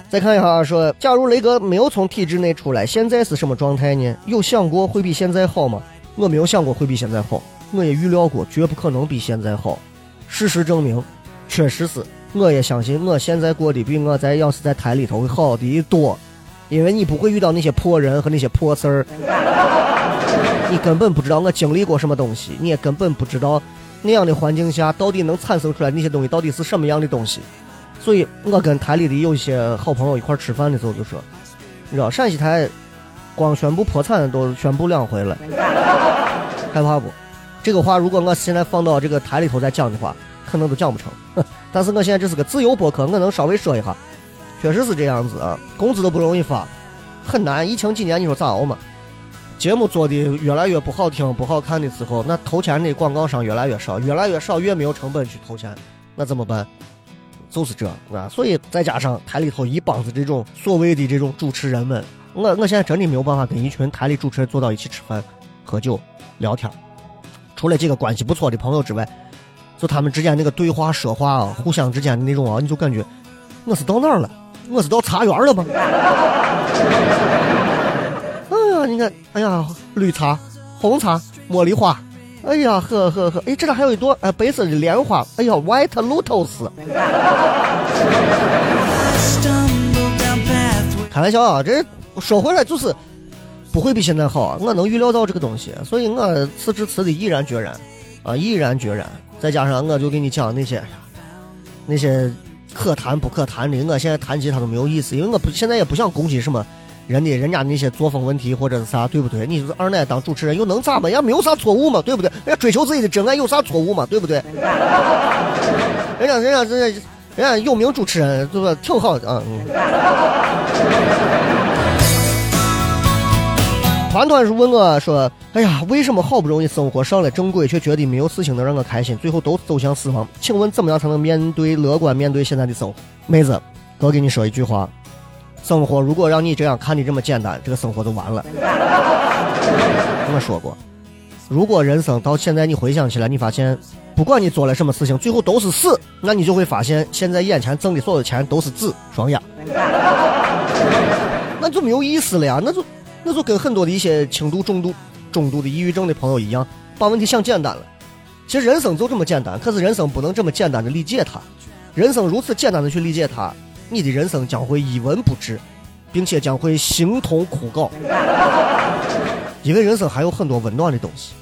再看一下，说假如雷哥没有从体制内出来，现在是什么状态呢？有想过会比现在好吗？我没有想过会比现在好，我也预料过绝不可能比现在好。事实证明，确实是。我也相信我现在过得比我在要是在台里头会好的多。因为你不会遇到那些 破人和那些破事儿，你根本不知道我经历过什么东西，你也根本不知道那样的环境下到底能产生出来那些东西到底是什么样的东西。所以我跟台里的有一些好朋友一块吃饭的时候就说，你知道陕西台光宣布破产都宣布两回了，害怕不？这个话如果我现在放到这个台里头再讲的话，可能都讲不成。但是我现在这是个自由博客，我能稍微说一下。确实是这样子啊，工资都不容易发，很难。疫情几年，你说咋熬嘛？节目做的越来越不好听、不好看的时候，那投钱的广告商越来越少，越来越少，越没有成本去投钱，那怎么办？就是这啊。所以再加上台里头一帮子这种所谓的这种主持人们，我我现在真的没有办法跟一群台里主持人坐到一起吃饭、喝酒、聊天。除了几个关系不错的朋友之外，就他们之间那个对话说话啊，互相之间的那种啊，你就感觉我是到哪儿了？我是到茶园了吗？哎 呀，你看，哎呀，绿茶、红茶、茉莉花，哎呀，呵呵呵，哎，这里还有一朵哎白色的莲花，哎呀，White Lotus。开玩笑啊，这说回来就是不会比现在好，我能预料到这个东西，所以我辞职辞的毅然决然，啊，毅然决然。再加上我就给你讲那些。那些可谈不可谈的，我现在谈及他都没有意思，因为我不现在也不想攻击什么人的人家那些作风问题或者是啥，对不对？你就是二奶当主持人又能咋嘛？人家没有啥错误嘛，对不对？人家追求自己的真爱有啥错误嘛，对不对？人家人家人家人家有名主持人，对吧？挺好的啊。嗯团团是问我说：“哎呀，为什么好不容易生活上了正轨，却觉得没有事情能让我开心，最后都走向死亡？请问怎么样才能面对乐观面对现在的生活？”妹子，哥给你说一句话：生活如果让你这样看的这么简单，这个生活就完了。我说过，如果人生到现在你回想起来，你发现不管你做了什么事情，最后都是死，那你就会发现现在眼前挣的所有钱都是纸双压，那就没有意思了呀，那就。那就跟很多的一些轻度、重度、中度的抑郁症的朋友一样，把问题想简单了。其实人生就这么简单，可是人生不能这么简单的理解它。人生如此简单的去理解它，你的人生将会一文不值，并且将会形同枯槁。因为人生还有很多温暖的东西，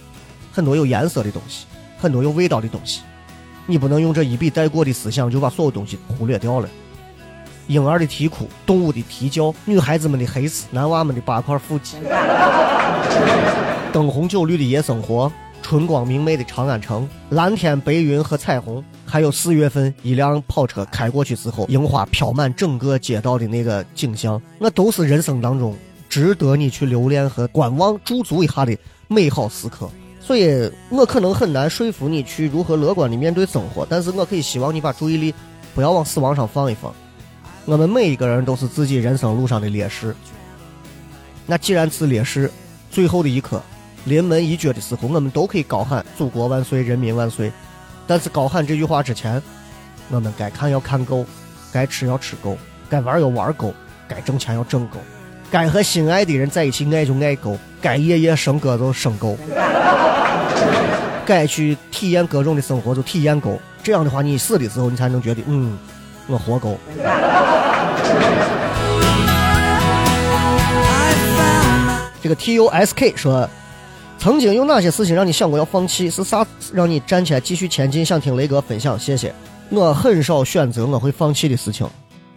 很多有颜色的东西，很多有味道的东西。你不能用这一笔带过的思想就把所有东西忽略掉了。婴儿的啼哭，动物的啼叫，女孩子们的黑丝，男娃们的八块腹肌，灯红酒绿的夜生活，春光明媚的长安城，蓝天白云和彩虹，还有四月份一辆跑车开过去之后，樱花飘满整个街道的那个景象，那都是人生当中值得你去留恋和观望驻足一下的美好时刻。所以我可能很难说服你去如何乐观的面对生活，但是我可以希望你把注意力不要往死亡上放一放。我们每一个人都是自己人生路上的烈士。那既然是烈士，最后的一刻，临门一脚的时候，我们都可以高喊“祖国万岁，人民万岁”。但是高喊这句话之前，我们该看要看够，该吃要吃够，该玩要玩够，该挣钱要挣够，该和心爱的人在一起爱就爱够，该夜夜笙歌就笙够，该去体验各种的生活就体验够。这样的话，你死的时候，你才能觉得，嗯。我活够。这个 T U S K 说，曾经有哪些事情让你想过要放弃？是啥让你站起来继续前进？想听雷哥分享，谢谢。我很少选择我会放弃的事情。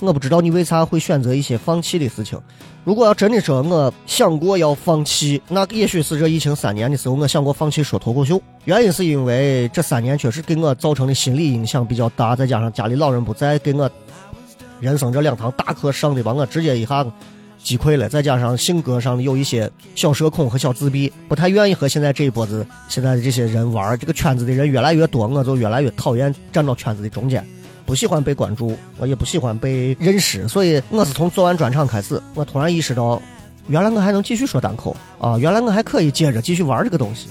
我不知道你为啥会选择一些放弃的事情。如果要真的说我想过要放弃，那也许是这疫情三年的时候，我想过放弃说脱口秀。原因是因为这三年确实给我造成的心理影响比较大，再加上家里老人不在，给我人生这两堂大课上的把我直接一下击溃了。再加上性格上的有一些小社恐和小自闭，不太愿意和现在这一波子现在的这些人玩。这个圈子的人越来越多，我就越来越讨厌站到圈子的中间。不喜欢被关注，我也不喜欢被认识，所以我是从做完专场开始，我突然意识到，原来我还能继续说单口啊！原来我还可以接着继续玩这个东西，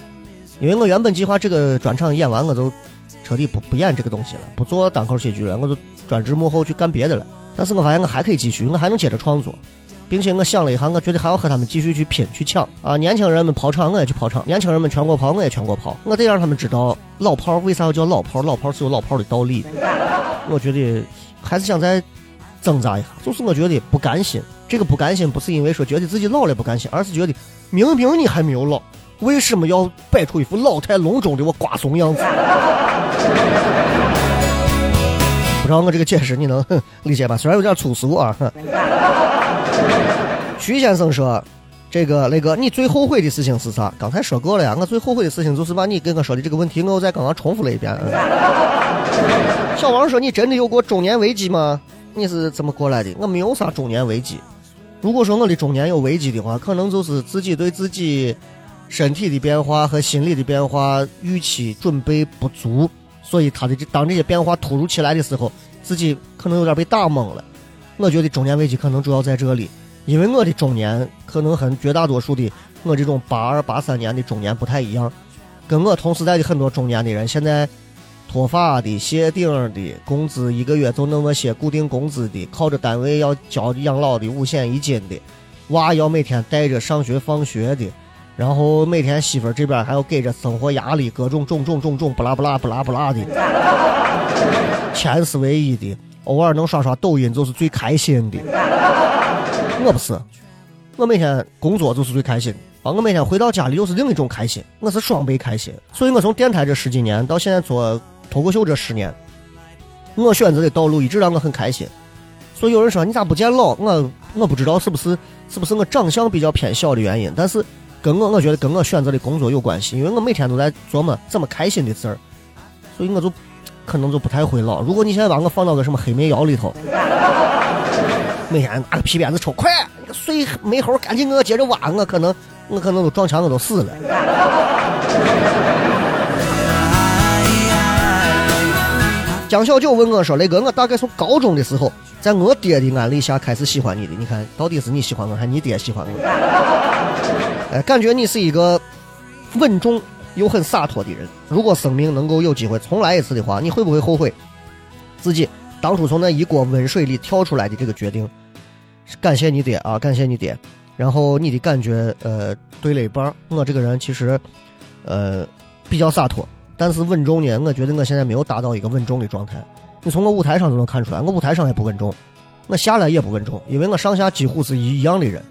因为我原本计划这个专场演完，我就彻底不不演这个东西了，不做单口喜剧了，我就专职幕后去干别的了。但是我发现我还可以继续，我还能接着创作。并且我想了一下，我觉得还要和他们继续去拼去抢啊！年轻人们跑场，我也去跑场；年轻人们全国跑，我也全国跑。我得让他们知道老炮为啥要叫老炮，老炮是有老炮的道理。我觉得还是想再挣扎一下，就是我觉得不甘心。这个不甘心不是因为说觉得自己老了不甘心，而是觉得明明你还没有老，为什么要摆出一副老态龙钟的我瓜怂样子？不知道我这个解释你能理解吧？虽然有点粗俗啊。徐先生说：“这个那个，你最后悔的事情是啥？刚才说过了呀。我最后悔的事情就是把你跟我说的这个问题，我又在刚刚重复了一遍。”小王说：“你真的有过中年危机吗？你是怎么过来的？我没有啥中年危机。如果说我的中年有危机的话，可能就是自己对自己身体的变化和心理的变化预期准备不足，所以他的这当这些变化突如其来的时候，自己可能有点被打懵了。”我觉得中年危机可能主要在这里，因为我的中年可能和绝大多数的我这种八二八三年的中年不太一样，跟我同时代的很多中年的人，现在脱发的、谢顶的，工资一个月就那么些固定工资的，靠着单位要交养老的五险一金的，娃要每天带着上学放学的，然后每天媳妇这边还要给着生活压力，各种种种种种不拉不拉不拉不拉的，钱是唯一的。偶尔能刷刷抖音就是最开心的，我不是，我每天工作就是最开心啊！我每天回到家里又是另一种开心，我是双倍开心。所以我从电台这十几年到现在做脱口秀这十年，我选择的道路一直让我很开心。所以有人说你咋不见老？我我不知道是不是是不是我长相比较偏小的原因，但是跟我我觉得跟我选择的工作有关系，因为我每天都在琢磨怎么开心的事儿，所以我就可能就不太会老。如果你现在把我放到个什么黑煤窑里头，每天拿个皮鞭子抽，快，你个碎煤猴赶紧给我接着挖，我可能我可能都撞墙我都死了。江小九问我说：“雷哥，我大概从高中的时候，在我爹的安利下开始喜欢你的。你看到底是你喜欢我，还是你爹喜欢我？哎，感觉你是一个稳重又很洒脱的人。如果生命能够有机会重来一次的话，你会不会后悔自己当初从那一锅温水里跳出来的这个决定？感谢你爹啊，感谢你爹。然后你的感觉，呃，对了一半。我这个人其实，呃，比较洒脱。”但是稳重呢？我觉得我现在没有达到一个稳重的状态。你从我舞台上都能看出来，我舞台上也不稳重，我下来也不稳重，因为我上下几乎是一样的人。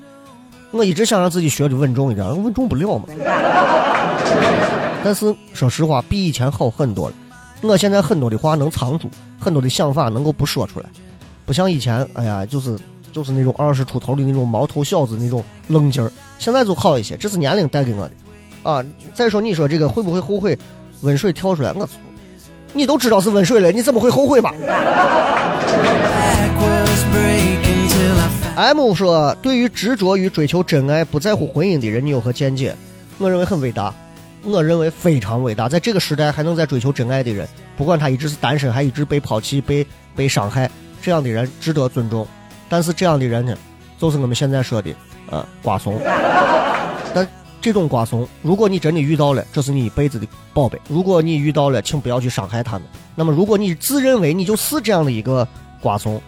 我一直想让自己学的稳重一点，稳重不了嘛。但是说实话，比以前好很多了。我现在很多的话能藏住，很多的想法能够不说出来，不像以前，哎呀，就是就是那种二十出头的那种毛头小子那种愣劲儿。现在就好一些，这是年龄带给我的。啊，再说你说这个会不会后悔？温水跳出来，我，你都知道是温水了，你怎么会后悔吧？M 说，对于执着于追求真爱、不在乎婚姻的人，你有何见解？我认为很伟大，我认为非常伟大。在这个时代还能在追求真爱的人，不管他一直是单身，还一直被抛弃、被被伤害，这样的人值得尊重。但是这样的人呢，就是我们现在说的，呃，瓜怂。但。这种瓜怂，如果你真的遇到了，这是你一辈子的宝贝。如果你遇到了，请不要去伤害他们。那么，如果你自认为你就是这样的一个瓜怂，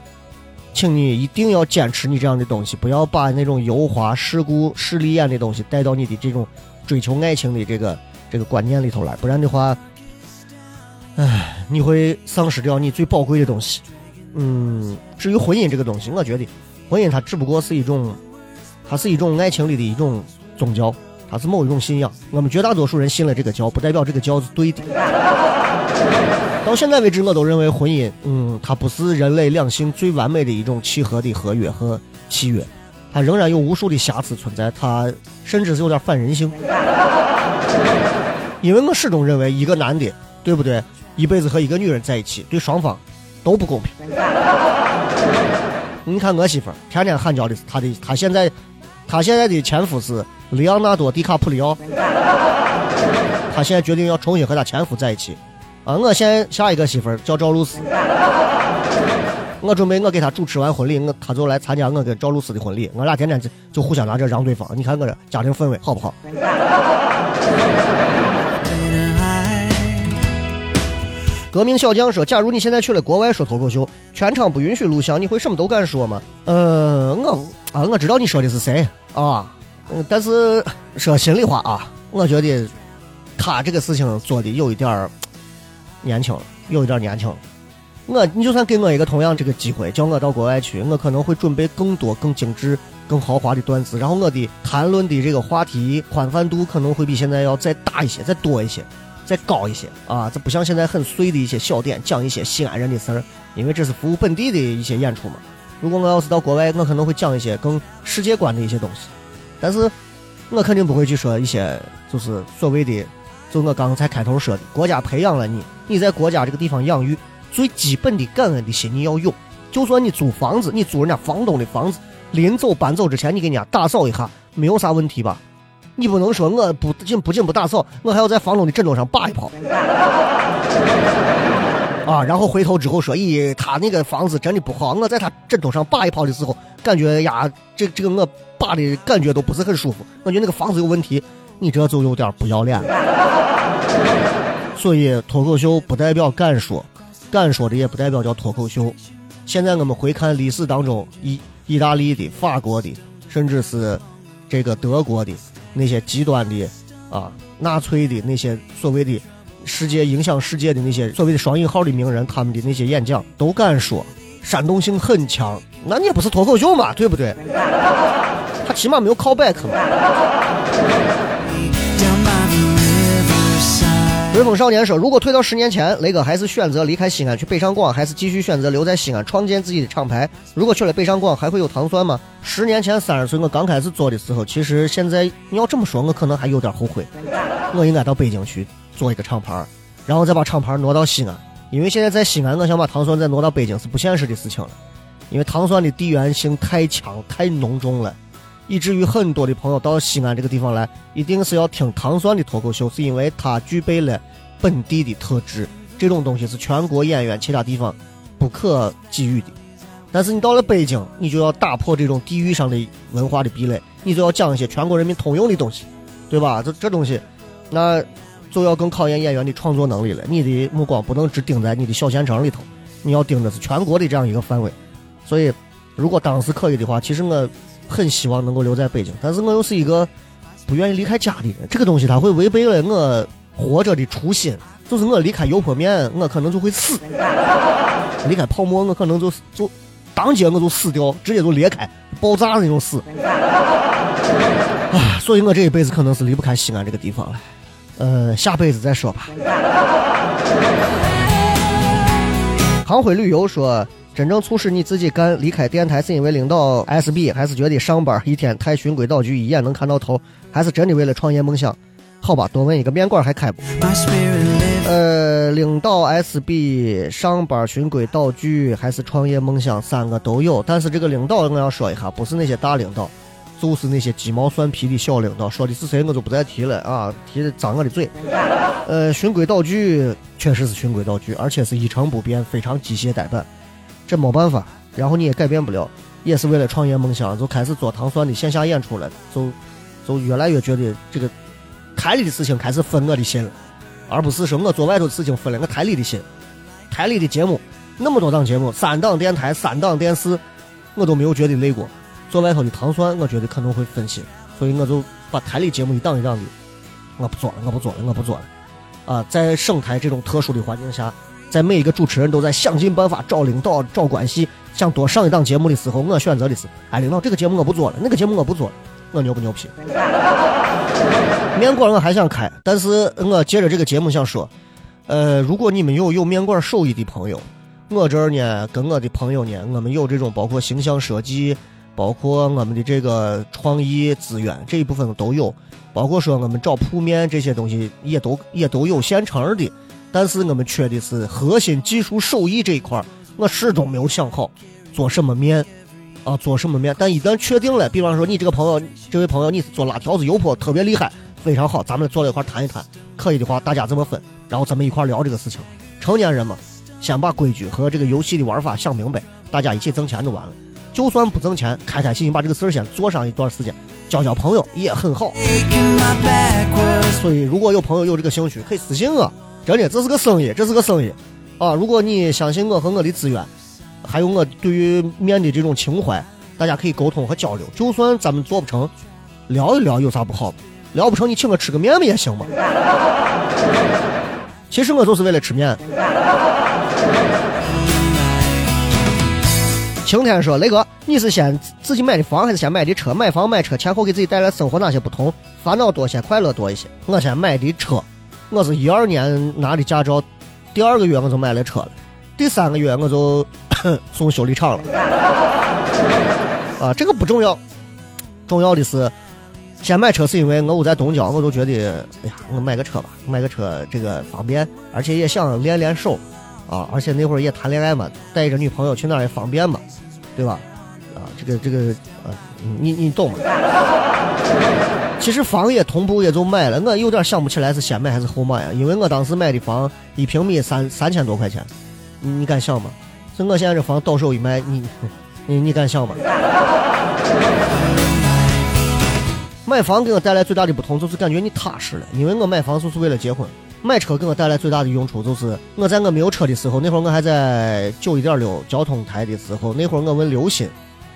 请你一定要坚持你这样的东西，不要把那种油滑、世故、势利眼的东西带到你的这种追求爱情的这个这个观念里头来。不然的话，唉，你会丧失掉你最宝贵的东西。嗯，至于婚姻这个东西，我觉得婚姻它只不过是一种，它是一种爱情里的一种宗教。它是某一种信仰，我们绝大多数人信了这个教，不代表这个教是对的。到现在为止，我都认为婚姻，嗯，它不是人类两性最完美的一种契合的合约和契约，它仍然有无数的瑕疵存在，它甚至是有点反人性。因为我始终认为，一个男的，对不对？一辈子和一个女人在一起，对双方都不公平。你看我媳妇儿，天天喊叫的是她的，她现在，她现在的前夫是。里昂纳多·迪卡普里奥，他现在决定要重新和他前夫在一起。啊，我现在下一个媳妇儿叫赵露思，我准备我给她主持完婚礼，我她就来参加我跟赵露思的婚礼，我俩天天就就互相拿这让对方。你看我这家庭氛围好不好？革命小将说：“假如你现在去了国外说脱口秀，全场不允许录像，你会什么都敢说吗？”呃，我啊，我知道你说的是谁啊。嗯，但是说心里话啊，我觉得他这个事情做的有一点儿年轻了，有一点年轻了。我你就算给我一个同样这个机会，叫我到国外去，我可能会准备更多、更精致、更豪华的段子，然后我的谈论的这个话题宽泛度可能会比现在要再大一些、再多一些、再高一些啊！这不像现在很碎的一些小点，讲一些西安人的事儿，因为这是服务本地的一些演出嘛。如果我要是到国外，我可能会讲一些更世界观的一些东西。但是，我肯定不会去说一些就是所谓的，就我刚才开头说的，国家培养了你，你在国家这个地方养育，最基本的感恩的心你要有。就算你租房子，你租人家房东的房子，临走搬走之前，你给人家打扫一下，没有啥问题吧？你不能说我不仅不仅不打扫，我还要在房东的枕头上扒一泡。啊，然后回头之后说，咦，他那个房子真的不好。我在他枕头上扒一泡的时候，感觉呀，这这个我扒的感觉都不是很舒服。我觉得那个房子有问题，你这就有点不要脸了。所以脱口秀不代表敢说，敢说的也不代表叫脱口秀。现在我们回看历史当中，意意大利的、法国的，甚至是这个德国的那些极端的啊，纳粹的那些所谓的。世界影响世界的那些所谓的双引号的名人，他们的那些演讲都敢说，煽动性很强。那你也不是脱口秀嘛，对不对？他起码没有 callback 嘛。随风少年说：“如果退到十年前，雷哥还是选择离开西安去北上广，还是继续选择留在西安创建自己的厂牌？如果去了北上广，还会有糖蒜吗？”十年前三十岁我刚开始做的时候，其实现在你要这么说，我可能还有点后悔。我应该到北京去做一个厂牌，然后再把厂牌挪到西安，因为现在在西安，我想把糖蒜再挪到北京是不现实的事情了，因为糖蒜的地缘性太强太浓重了。以至于很多的朋友到西安这个地方来，一定是要听糖蒜的脱口秀，是因为它具备了本地的特质。这种东西是全国演员其他地方不可给予的。但是你到了北京，你就要打破这种地域上的文化的壁垒，你就要讲一些全国人民通用的东西，对吧？这这东西，那就要更考验演员的创作能力了。你的目光不能只盯在你的小县城里头，你要盯的是全国的这样一个范围。所以，如果当时可以的话，其实我。很希望能够留在北京，但是我又是一个不愿意离开家的人。这个东西它会违背了我活着的初心，就是我离开油泼面，我可能就会死；离开泡沫，我可能就就当街我就死掉，直接就裂开爆炸那种死。啊，所以我这一辈子可能是离不开西安这个地方了。呃，下辈子再说吧。航辉旅游说。真正促使你自己干离开电台，是因为领导 SB，还是觉得上班一天太循规蹈矩，一眼能看到头，还是真的为了创业梦想？好吧，多问一个，面馆还开不？呃，领导 SB，上班循规蹈矩，还是创业梦想，三个都有。但是这个领导我要说一下，不是那些大领导，就是那些鸡毛蒜皮的小领导。说的是谁，我就不再提了啊，提的脏我的嘴。呃，循规蹈矩确实是循规蹈矩，而且是一成不变，非常机械呆板。这没办法，然后你也改变不了，也是为了创业梦想，就开始做糖蒜的线下演出了，就就越来越觉得这个台里的事情开始分我的心了，而不是说我做外头的事情分了我台里的心。台里的节目那么多档节目，三档电台、三档电视，我都没有觉得累过。做外头的糖蒜，我觉得可能会分心，所以我就把台里节目一档一档的，我不做了，我不做了，我不做了。啊，在省台这种特殊的环境下。在每一个主持人都在想尽办法找领导、找关系，想多上一档节目的时候，我选择的是：哎，领导，这个节目我不做了，那个节目我不做了，我牛不牛皮？面馆我还想开，但是我接着这个节目想说，呃，如果你们有有面馆手艺的朋友，我这儿呢，跟我的朋友呢，我们有这种包括形象设计，包括我们的这个创意资源这一部分都有，包括说我们找铺面这些东西也都也都有现成的。但是我们缺的是核心技术手艺这一块我始终没有想好做什么面啊，做什么面。但一旦确定了，比方说你这个朋友，这位朋友你是做辣条子油泼特别厉害，非常好，咱们坐在一块谈一谈，可以的话大家怎么分，然后咱们一块聊这个事情。成年人嘛，先把规矩和这个游戏的玩法想明白，大家一起挣钱就完了。就算不挣钱，开开心心把这个事儿先做上一段时间，交交朋友也很好。所以如果有朋友有这个兴趣，可以私信我。真的，这是个生意，这是个生意，啊！如果你相信我和我的资源，还有我对于面的这种情怀，大家可以沟通和交流。就算咱们做不成，聊一聊有啥不好？聊不成，你请我吃个面不也行吗？其实我就是为了吃面。晴天说：“雷哥，你是先自己买的房，还是先买的车？买房买车前后给自己带来生活哪些不同？烦恼多些，快乐多一些？我先买的车。”我是一二年拿的驾照，第二个月我就买了车了，第三个月我就送修理厂了。啊，这个不重要，重要的是先买车是因为我我在东郊，我就觉得，哎呀，我买个车吧，买个车这个方便，而且也想练练手，啊，而且那会儿也谈恋爱嘛，带着女朋友去那儿也方便嘛，对吧？啊，这个这个，啊，你你懂吗？其实房也同步也就买了，我有点想不起来是先买还是后买呀，因为我当时买的房一平米三三千多块钱，你你敢想吗？所以我现在这房到手一卖，你 你你敢想吗？买房给我带来最大的不同就是感觉你踏实了，因为我买房就是为了结婚。买车给我带来最大的用处就是我在我没有车的时候，那会儿我还在九一点六交通台的时候，那会儿我问刘鑫，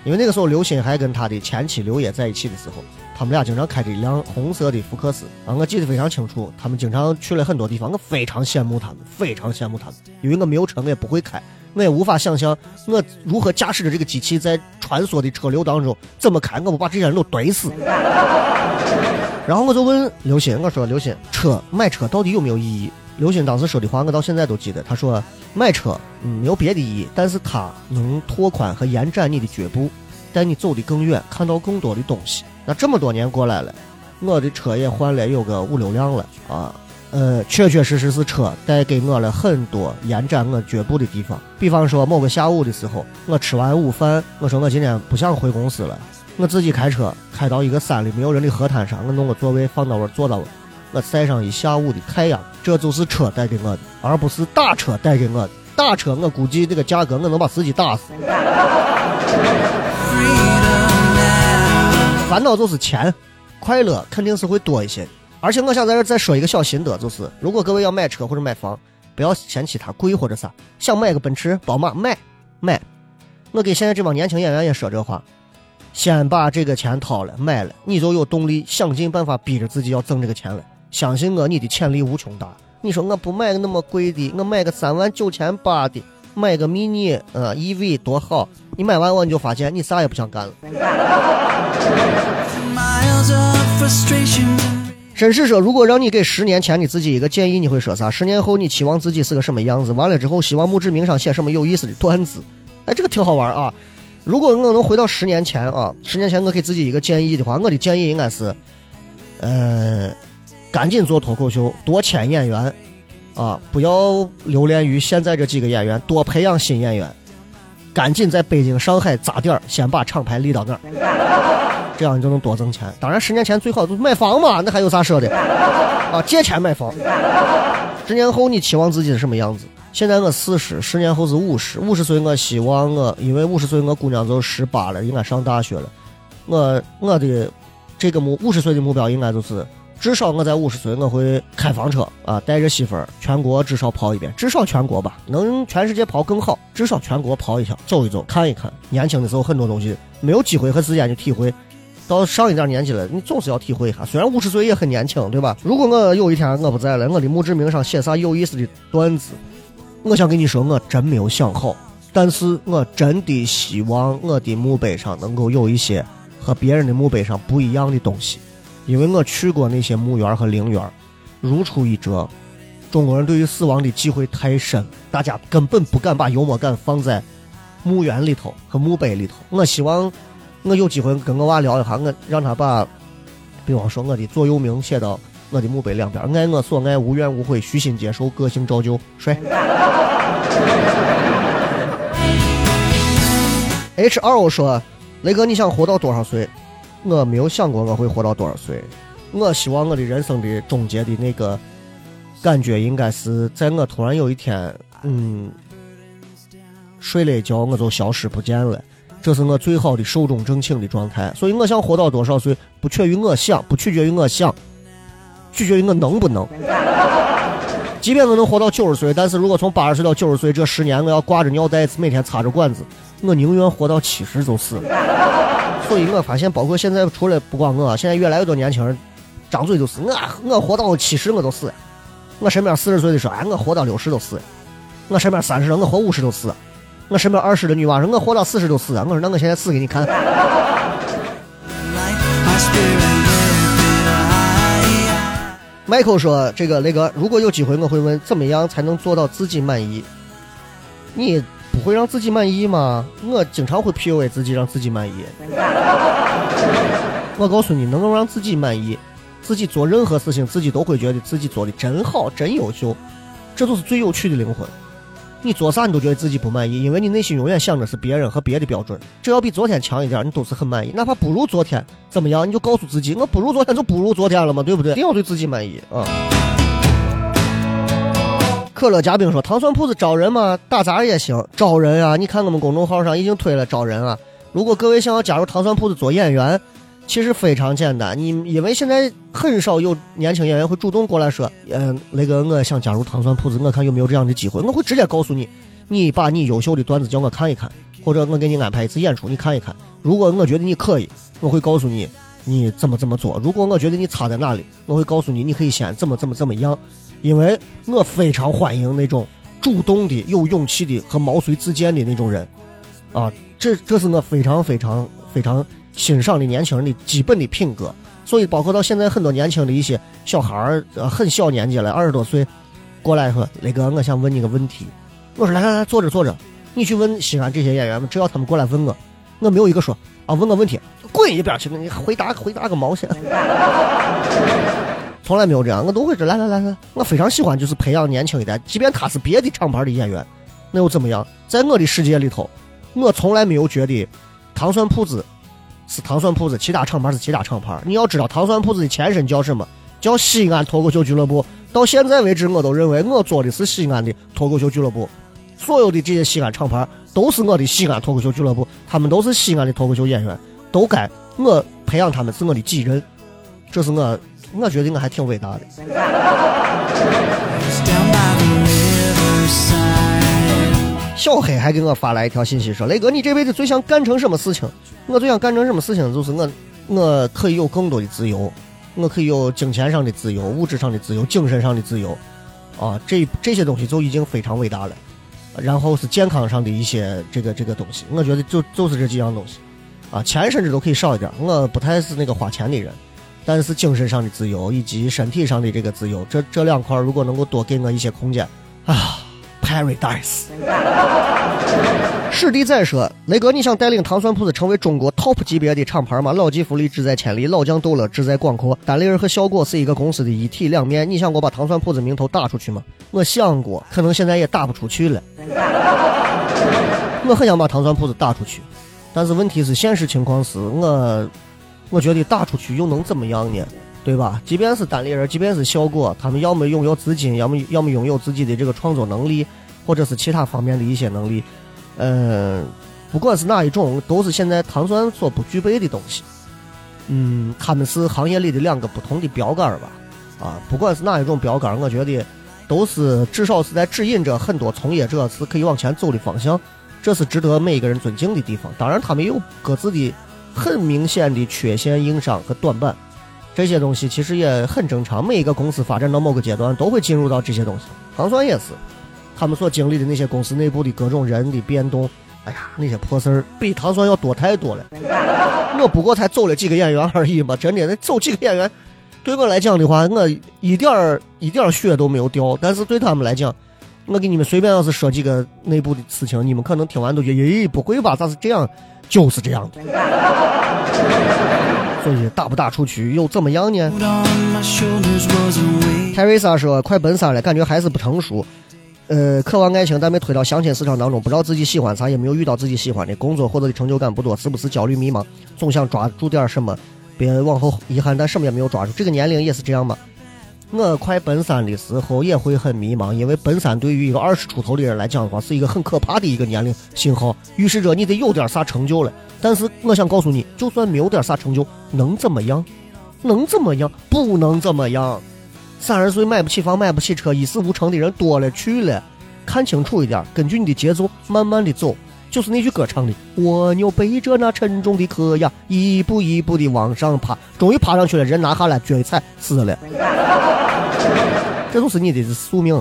因为那个时候刘鑫还跟他的前妻刘烨在一起的时候。他们俩经常开着一辆红色的福克斯啊，我记得非常清楚。他们经常去了很多地方，我非常羡慕他们，非常羡慕他们。因为我没有车，我也不会开，我也无法想象我如何驾驶着这个机器在穿梭的车流当中怎么开，我不把这些人都怼死。然后我就问刘鑫，我说刘鑫，车买车到底有没有意义？刘鑫当时说的话，我到现在都记得。他说买车，嗯，没有别的意义，但是它能拓宽和延展你的脚步，带你走得更远，看到更多的东西。那这么多年过来了，我的车也换了有个五六辆了啊。呃，确确实实是车带给我了很多延展我脚步的地方。比方说，某个下午的时候，我吃完午饭，我说我今天不想回公司了，我自己开车开到一个山里没有人的河滩上，我弄个座位放到我坐到，我晒上一下午的太阳。这就是车带给我的，而不是打车带给我的。打车我估计这个价格我能把司机打死。烦恼就是钱，快乐肯定是会多一些。而且我想在这再说一个小心得，就是如果各位要买车或者买房，不要嫌弃它贵或者啥，想买个奔驰、宝马买买。我给现在这帮年轻演员也说这话：先把这个钱掏了买了，你就有动力想尽办法逼着自己要挣这个钱了。相信我，你的潜力无穷大。你说我不买个那么贵的，我买个三万九千八的，买个 mini 呃 EV 多好。你买完我你就发现你啥也不想干了。绅士说：“如果让你给十年前的自己一个建议，你会说啥？十年后你期望自己是个什么样子？完了之后，希望墓志铭上写什么有意思的段子？哎，这个挺好玩啊！如果我能回到十年前啊，十年前我给自己一个建议的话，我的建议应该是，呃，赶紧做脱口秀，多签演员，啊，不要留恋于现在这几个演员，多培养新演员，赶紧在北京、上海扎点，先把厂牌立到那儿。”这样你就能多挣钱。当然，十年前最好就买房嘛，那还有啥说的？啊，借钱买房。十年后你期望自己是什么样子？现在我四十，十年后是五十。五十岁我希望我，因为五十岁我姑娘就十八了，应该上大学了。我我的这个目五十岁的目标应该就是，至少我在五十岁我会开房车啊，带着媳妇儿全国至少跑一遍，至少全国吧，能全世界跑更好，至少全国跑一下，走一走，看一看。年轻的时候很多东西没有机会和时间去体会。到上一点年纪了，你总是要体会一下。虽然五十岁也很年轻，对吧？如果我有一天我不在了，我的墓志铭上写啥有意思的段子，我想跟你说，我真没有想好。但是我真的希望我的墓碑上能够有一些和别人的墓碑上不一样的东西，因为我去过那些墓园和陵园，如出一辙。中国人对于死亡的忌讳太深，大家根本不敢把幽默感放在墓园里头和墓碑里头。我希望。我有机会跟我娃聊一下，我让他把，比方说我的座右铭写到我的墓碑两边，爱我所爱，无怨无悔，虚心接受，个性照旧，帅。H 二 O 说：“雷哥，你想活到多少岁？我没有想过我会活到多少岁。我希望我的人生的终结的那个感觉，应该是在我突然有一天，嗯，睡了一觉，我就消失不见了。”这是我最好的寿终正寝的状态，所以我想活到多少岁，不取决于我想，不取决于我想，取决于我能不能。即便我能活到九十岁，但是如果从八十岁到九十岁这十年，我要挂着尿袋子，每天插着管子，我宁愿活到七十就死了。所以我发现，包括现在，除了不光我，现在越来越多年轻人张嘴就是我，我活到七十我都死。我身边四十岁的说，哎，我活到六十都死。我身边三十人，我活五十都死。我身边二十的女娃说：“我活到四十就死啊！”我说：“那我现在死给你看。” Michael 说：“这个雷哥，如果有机会，我会问怎么样才能做到自己满意？你不会让自己满意吗？我经常会 PUA 自己，让自己满意。我告诉你，能够让自己满意，自己做任何事情，自己都会觉得自己做的真好，真优秀，这就是最有趣的灵魂。”你做啥你都觉得自己不满意，因为你内心永远想着是别人和别的标准。只要比昨天强一点，你都是很满意。哪怕不如昨天，怎么样？你就告诉自己，我不如昨天就不如昨天了嘛，对不对？一定要对自己满意啊！可乐嘉宾说：“糖蒜铺子招人吗？打杂也行，招人啊！你看我们公众号上已经推了招人啊。如果各位想要加入糖蒜铺子做演员。”其实非常简单，你因为现在很少有年轻演员会主动过来说，嗯，那个我想加入糖蒜铺子，我看有没有这样的机会。我会直接告诉你，你把你优秀的段子叫我看一看，或者我给你安排一次演出，你看一看。如果我觉得你可以，我会告诉你你怎么怎么做。如果我觉得你差在哪里，我会告诉你你可以先怎么怎么怎么样。因为我非常欢迎那种主动的、有勇气的和毛遂自荐的那种人，啊，这这是我非常非常非常。欣赏的年轻人的基本的品格，所以包括到现在很多年轻的一些小孩儿，呃，很小年纪了，二十多岁，过来说：“雷哥，我想问你个问题。”我说：“来来来，坐着坐着，你去问西安这些演员们，只要他们过来问我，我没有一个说啊问我问题，滚一边去！你回答回答个毛线！从来没有这样，我都会说来来来来，我非常喜欢就是培养年轻一代，即便他是别的厂牌的演员，那又怎么样？在我的世界里头，我从来没有觉得糖蒜铺子是糖蒜铺子，其他厂牌是其他厂牌。你要知道，糖蒜铺子的前身叫什么？叫西安脱口秀俱乐部。到现在为止，我都认为我做的是西安的脱口秀俱乐部。所有的这些西安厂牌都是我的西安脱口秀俱乐部，他们都是西安的脱口秀演员，都该我培养他们是我的继任。这是我，我觉得我还挺伟大的。小黑还给我发来一条信息说：“雷哥，你这辈子最想干成什么事情？我最想干成什么事情？就是我，我可以有更多的自由，我可以有金钱上的自由、物质上的自由、精神上的自由，啊，这这些东西就已经非常伟大了。然后是健康上的一些这个这个东西，我觉得就就是这几样东西，啊，钱甚至都可以少一点。我不太是那个花钱的人，但是精神上的自由以及身体上的这个自由，这这两块如果能够多给我一些空间，啊。” Paradise，史迪仔说：“雷哥，你想带领糖蒜铺子成为中国 top 级别的厂牌吗？老骥伏枥，志在千里；老将斗了，志在广阔。单立人和效果是一个公司的一体两面。你想过把糖蒜铺子名头打出去吗？我想过，可能现在也打不出去了。我很想把糖蒜铺子打出去，但是问题是，现实情况是我，我觉得打出去又能怎么样呢？”对吧？即便是单立人，即便是效果，他们要么拥有资金，要么要么拥有自己的这个创作能力，或者是其他方面的一些能力。嗯，不管是哪一种，都是现在糖蒜所不具备的东西。嗯，他们是行业里的两个不同的标杆吧？啊，不管是哪一种标杆，我觉得都是至少是在指引着很多从业者是可以往前走的方向，这是值得每一个人尊敬的地方。当然，他们有各自的很明显的缺陷、硬伤和短板。这些东西其实也很正常，每一个公司发展到某个阶段都会进入到这些东西。糖蒜也是，他们所经历的那些公司内部的各种人的变动，哎呀，那些破事儿比糖蒜要多太多了。我不过才走了几个演员而已嘛，真的，那走几个演员，对我来讲的话，我一点儿一点儿血都没有掉。但是对他们来讲，我给你们随便要是说几个内部的事情，你们可能听完都觉得，咦，不会吧？咋是这样？就是这样的。所以打不打出去又怎么样呢？泰瑞莎说：“快奔三了，感觉还是不成熟。呃，渴望爱情，但被推到相亲市场当中，不知道自己喜欢啥，也没有遇到自己喜欢的。工作获得的成就感不多，时不时焦虑迷茫，总想抓住点什么，别往后遗憾，但什么也没有抓住。这个年龄也是这样吗？我快奔三的时候也会很迷茫，因为奔三对于一个二十出头的人来讲的话，是一个很可怕的一个年龄信号。预示着你得有点啥成就了。但是我想告诉你，就算没有点啥成就，能怎么样？能怎么样？不能怎么样。三十岁买不起房、买不起车、一事无成的人多了去了。看清楚一点，根据你的节奏，慢慢的走。就是那句歌唱的：“蜗牛背着那沉重的壳呀，一步一步的往上爬，终于爬上去了，人拿下来，脚一踩死了。”这就是你的宿命。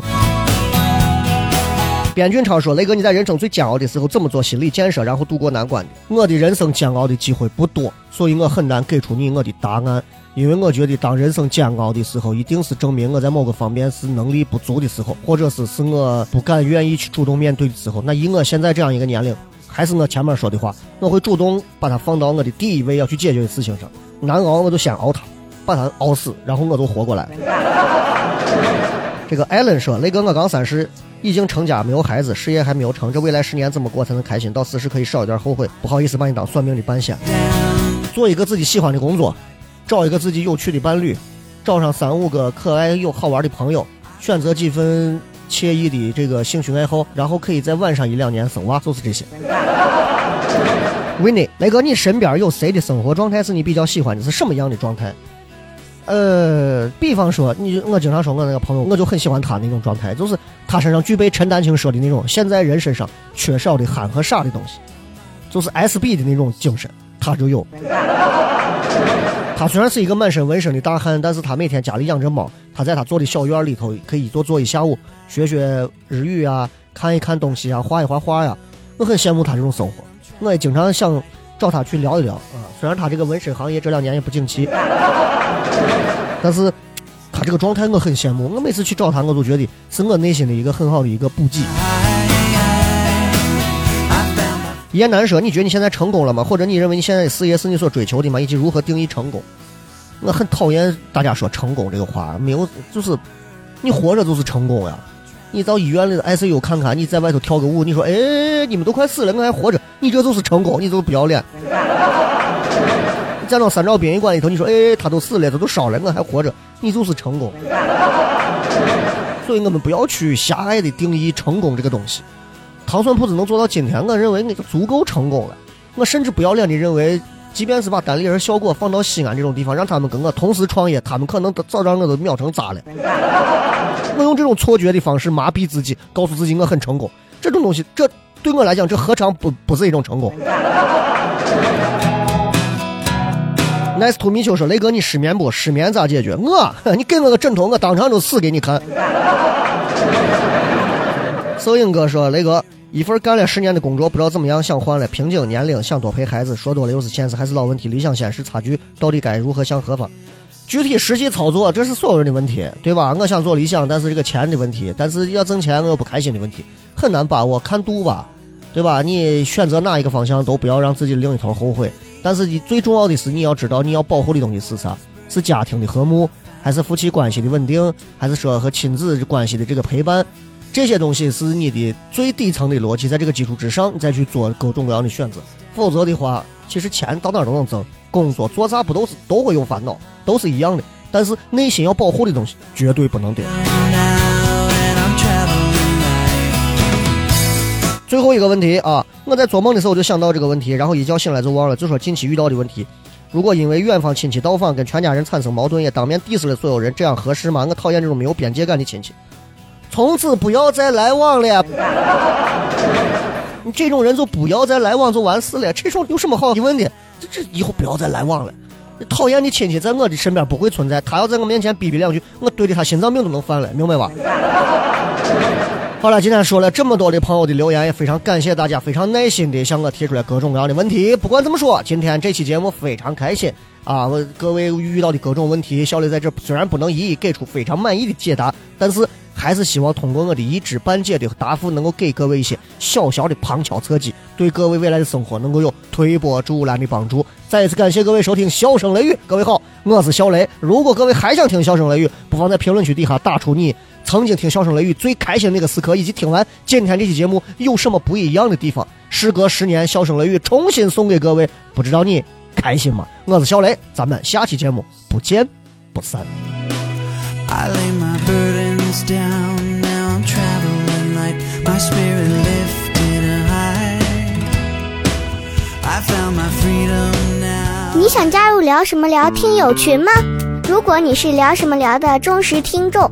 边俊超说：“雷哥，你在人生最煎熬的时候怎么做心理建设，然后度过难关的？我的人生煎熬的机会不多，所以我很难给出你我的答案。因为我觉得，当人生煎熬的时候，一定是证明我在某个方面是能力不足的时候，或者是是我不敢愿意去主动面对的时候。那以我现在这样一个年龄，还是我前面说的话，我会主动把它放到我的第一位要去解决的事情上。难熬，我就先熬它，把它熬死，然后我就活过来。”这个艾伦说：“雷哥，我刚三十，已经成家，没有孩子，事业还没有成，这未来十年怎么过才能开心？到四十可以少一点后悔。不好意思把你当算命的半仙，做一个自己喜欢的工作，找一个自己有趣的伴侣，找上三五个可爱又好玩的朋友，选择几份惬意的这个兴趣爱好，然后可以在晚上一两年生娃，就是这些。”问你，雷哥，你身边有谁的生活状态是你比较喜欢的？是什么样的状态？呃，比方说，你我经常说我那个朋友，我就很喜欢他那种状态，就是他身上具备陈丹青说的那种现在人身上缺少的憨和傻的东西，就是 S B 的那种精神，他就有。他虽然是一个满身纹身的大汉，但是他每天家里养着猫，他在他做的小院里头可以一坐坐一下午，学学日语啊，看一看东西啊，画一画画呀。我很羡慕他这种生活，我也经常想找他去聊一聊啊。虽然他这个纹身行业这两年也不景气。但是，他这个状态我很羡慕。我每次去找他，我都觉得是我内心的一个很好的一个补给。言难说：“你觉得你现在成功了吗？或者你认为你现在的事业是你所追求的吗？以及如何定义成功？”我很讨厌大家说成功这个话，没有，就是你活着就是成功呀。你到医院里的 ICU 看看，你在外头跳个舞，你说：“哎，你们都快死了，我还活着，你这就是成功，你就是不要脸。”你站到三兆殡仪馆里头，你说：“哎，他都死了，他都烧了，我还活着，你就是成功。”所以我们不要去狭隘的定义成功这个东西。糖蒜铺子能做到今天，我认为那个足够成功了。我甚至不要脸的认为，即便是把单立人效果放到西安这种地方，让他们跟我同时创业，他们可能早让我都秒成渣了。我用这种错觉的方式麻痹自己，告诉自己我很成功。这种东西，这对我来讲，这何尝不不是一种成功？Nice to meet you 说：“雷哥，你失眠不？失眠咋解决？我，你给我个枕头，我当场就死给你看。”摄影哥说：“雷哥，一份干了十年的工作不知道怎么样，想换了。瓶颈年龄，想多陪孩子，说多了又是现实，还是老问题。理想现实差距，到底该如何向何方？具体实际操作，这是所有人的问题，对吧？我想做理想，但是这个钱的问题，但是要挣钱，我又不开心的问题，很难把握，看度吧，对吧？你选择哪一个方向，都不要让自己另一头后悔。”但是你最重要的是，你要知道你要保护的东西是啥？是家庭的和睦，还是夫妻关系的稳定，还是说和亲子关系的这个陪伴？这些东西是你的最底层的逻辑，在这个基础之上，你再去做各种各样的选择。否则的话，其实钱到哪都能挣，工作做啥不都是都会有烦恼，都是一样的。但是内心要保护的东西绝对不能丢。最后一个问题啊，我在做梦的时候就想到这个问题，然后一觉醒来就忘了。就说近期遇到的问题，如果因为远方亲戚到访跟全家人产生矛盾，也当面 diss 了所有人，这样合适吗？我讨厌这种没有边界感的亲戚，从此不要再来往了。你这种人就不要再来往，就完事了。这种有什么好疑问的？这这以后不要再来往了。讨厌的亲戚在我的身边不会存在，他要在我面前逼逼两句，我对着他心脏病都能犯了，明白吧？好了，今天说了这么多的朋友的留言，也非常感谢大家非常耐心的向我提出来各种各样的问题。不管怎么说，今天这期节目非常开心啊！我各位遇到的各种问题，小雷在这虽然不能一一给出非常满意的解答，但是还是希望通过我的一知半解的答复，能够给各位一些小小的旁敲侧击，对各位未来的生活能够有推波助澜的帮助。再一次感谢各位收听《笑声雷雨》，各位好，我是小雷。如果各位还想听《笑声雷雨》，不妨在评论区底下打出你。曾经听《笑声雷雨》最开心的那个时刻，以及听完今天这期节目有什么不一样的地方？时隔十年，《笑声雷雨》重新送给各位，不知道你开心吗？我是小雷，咱们下期节目不见不散。你想加入聊什么聊听友群吗？如果你是聊什么聊的忠实听众。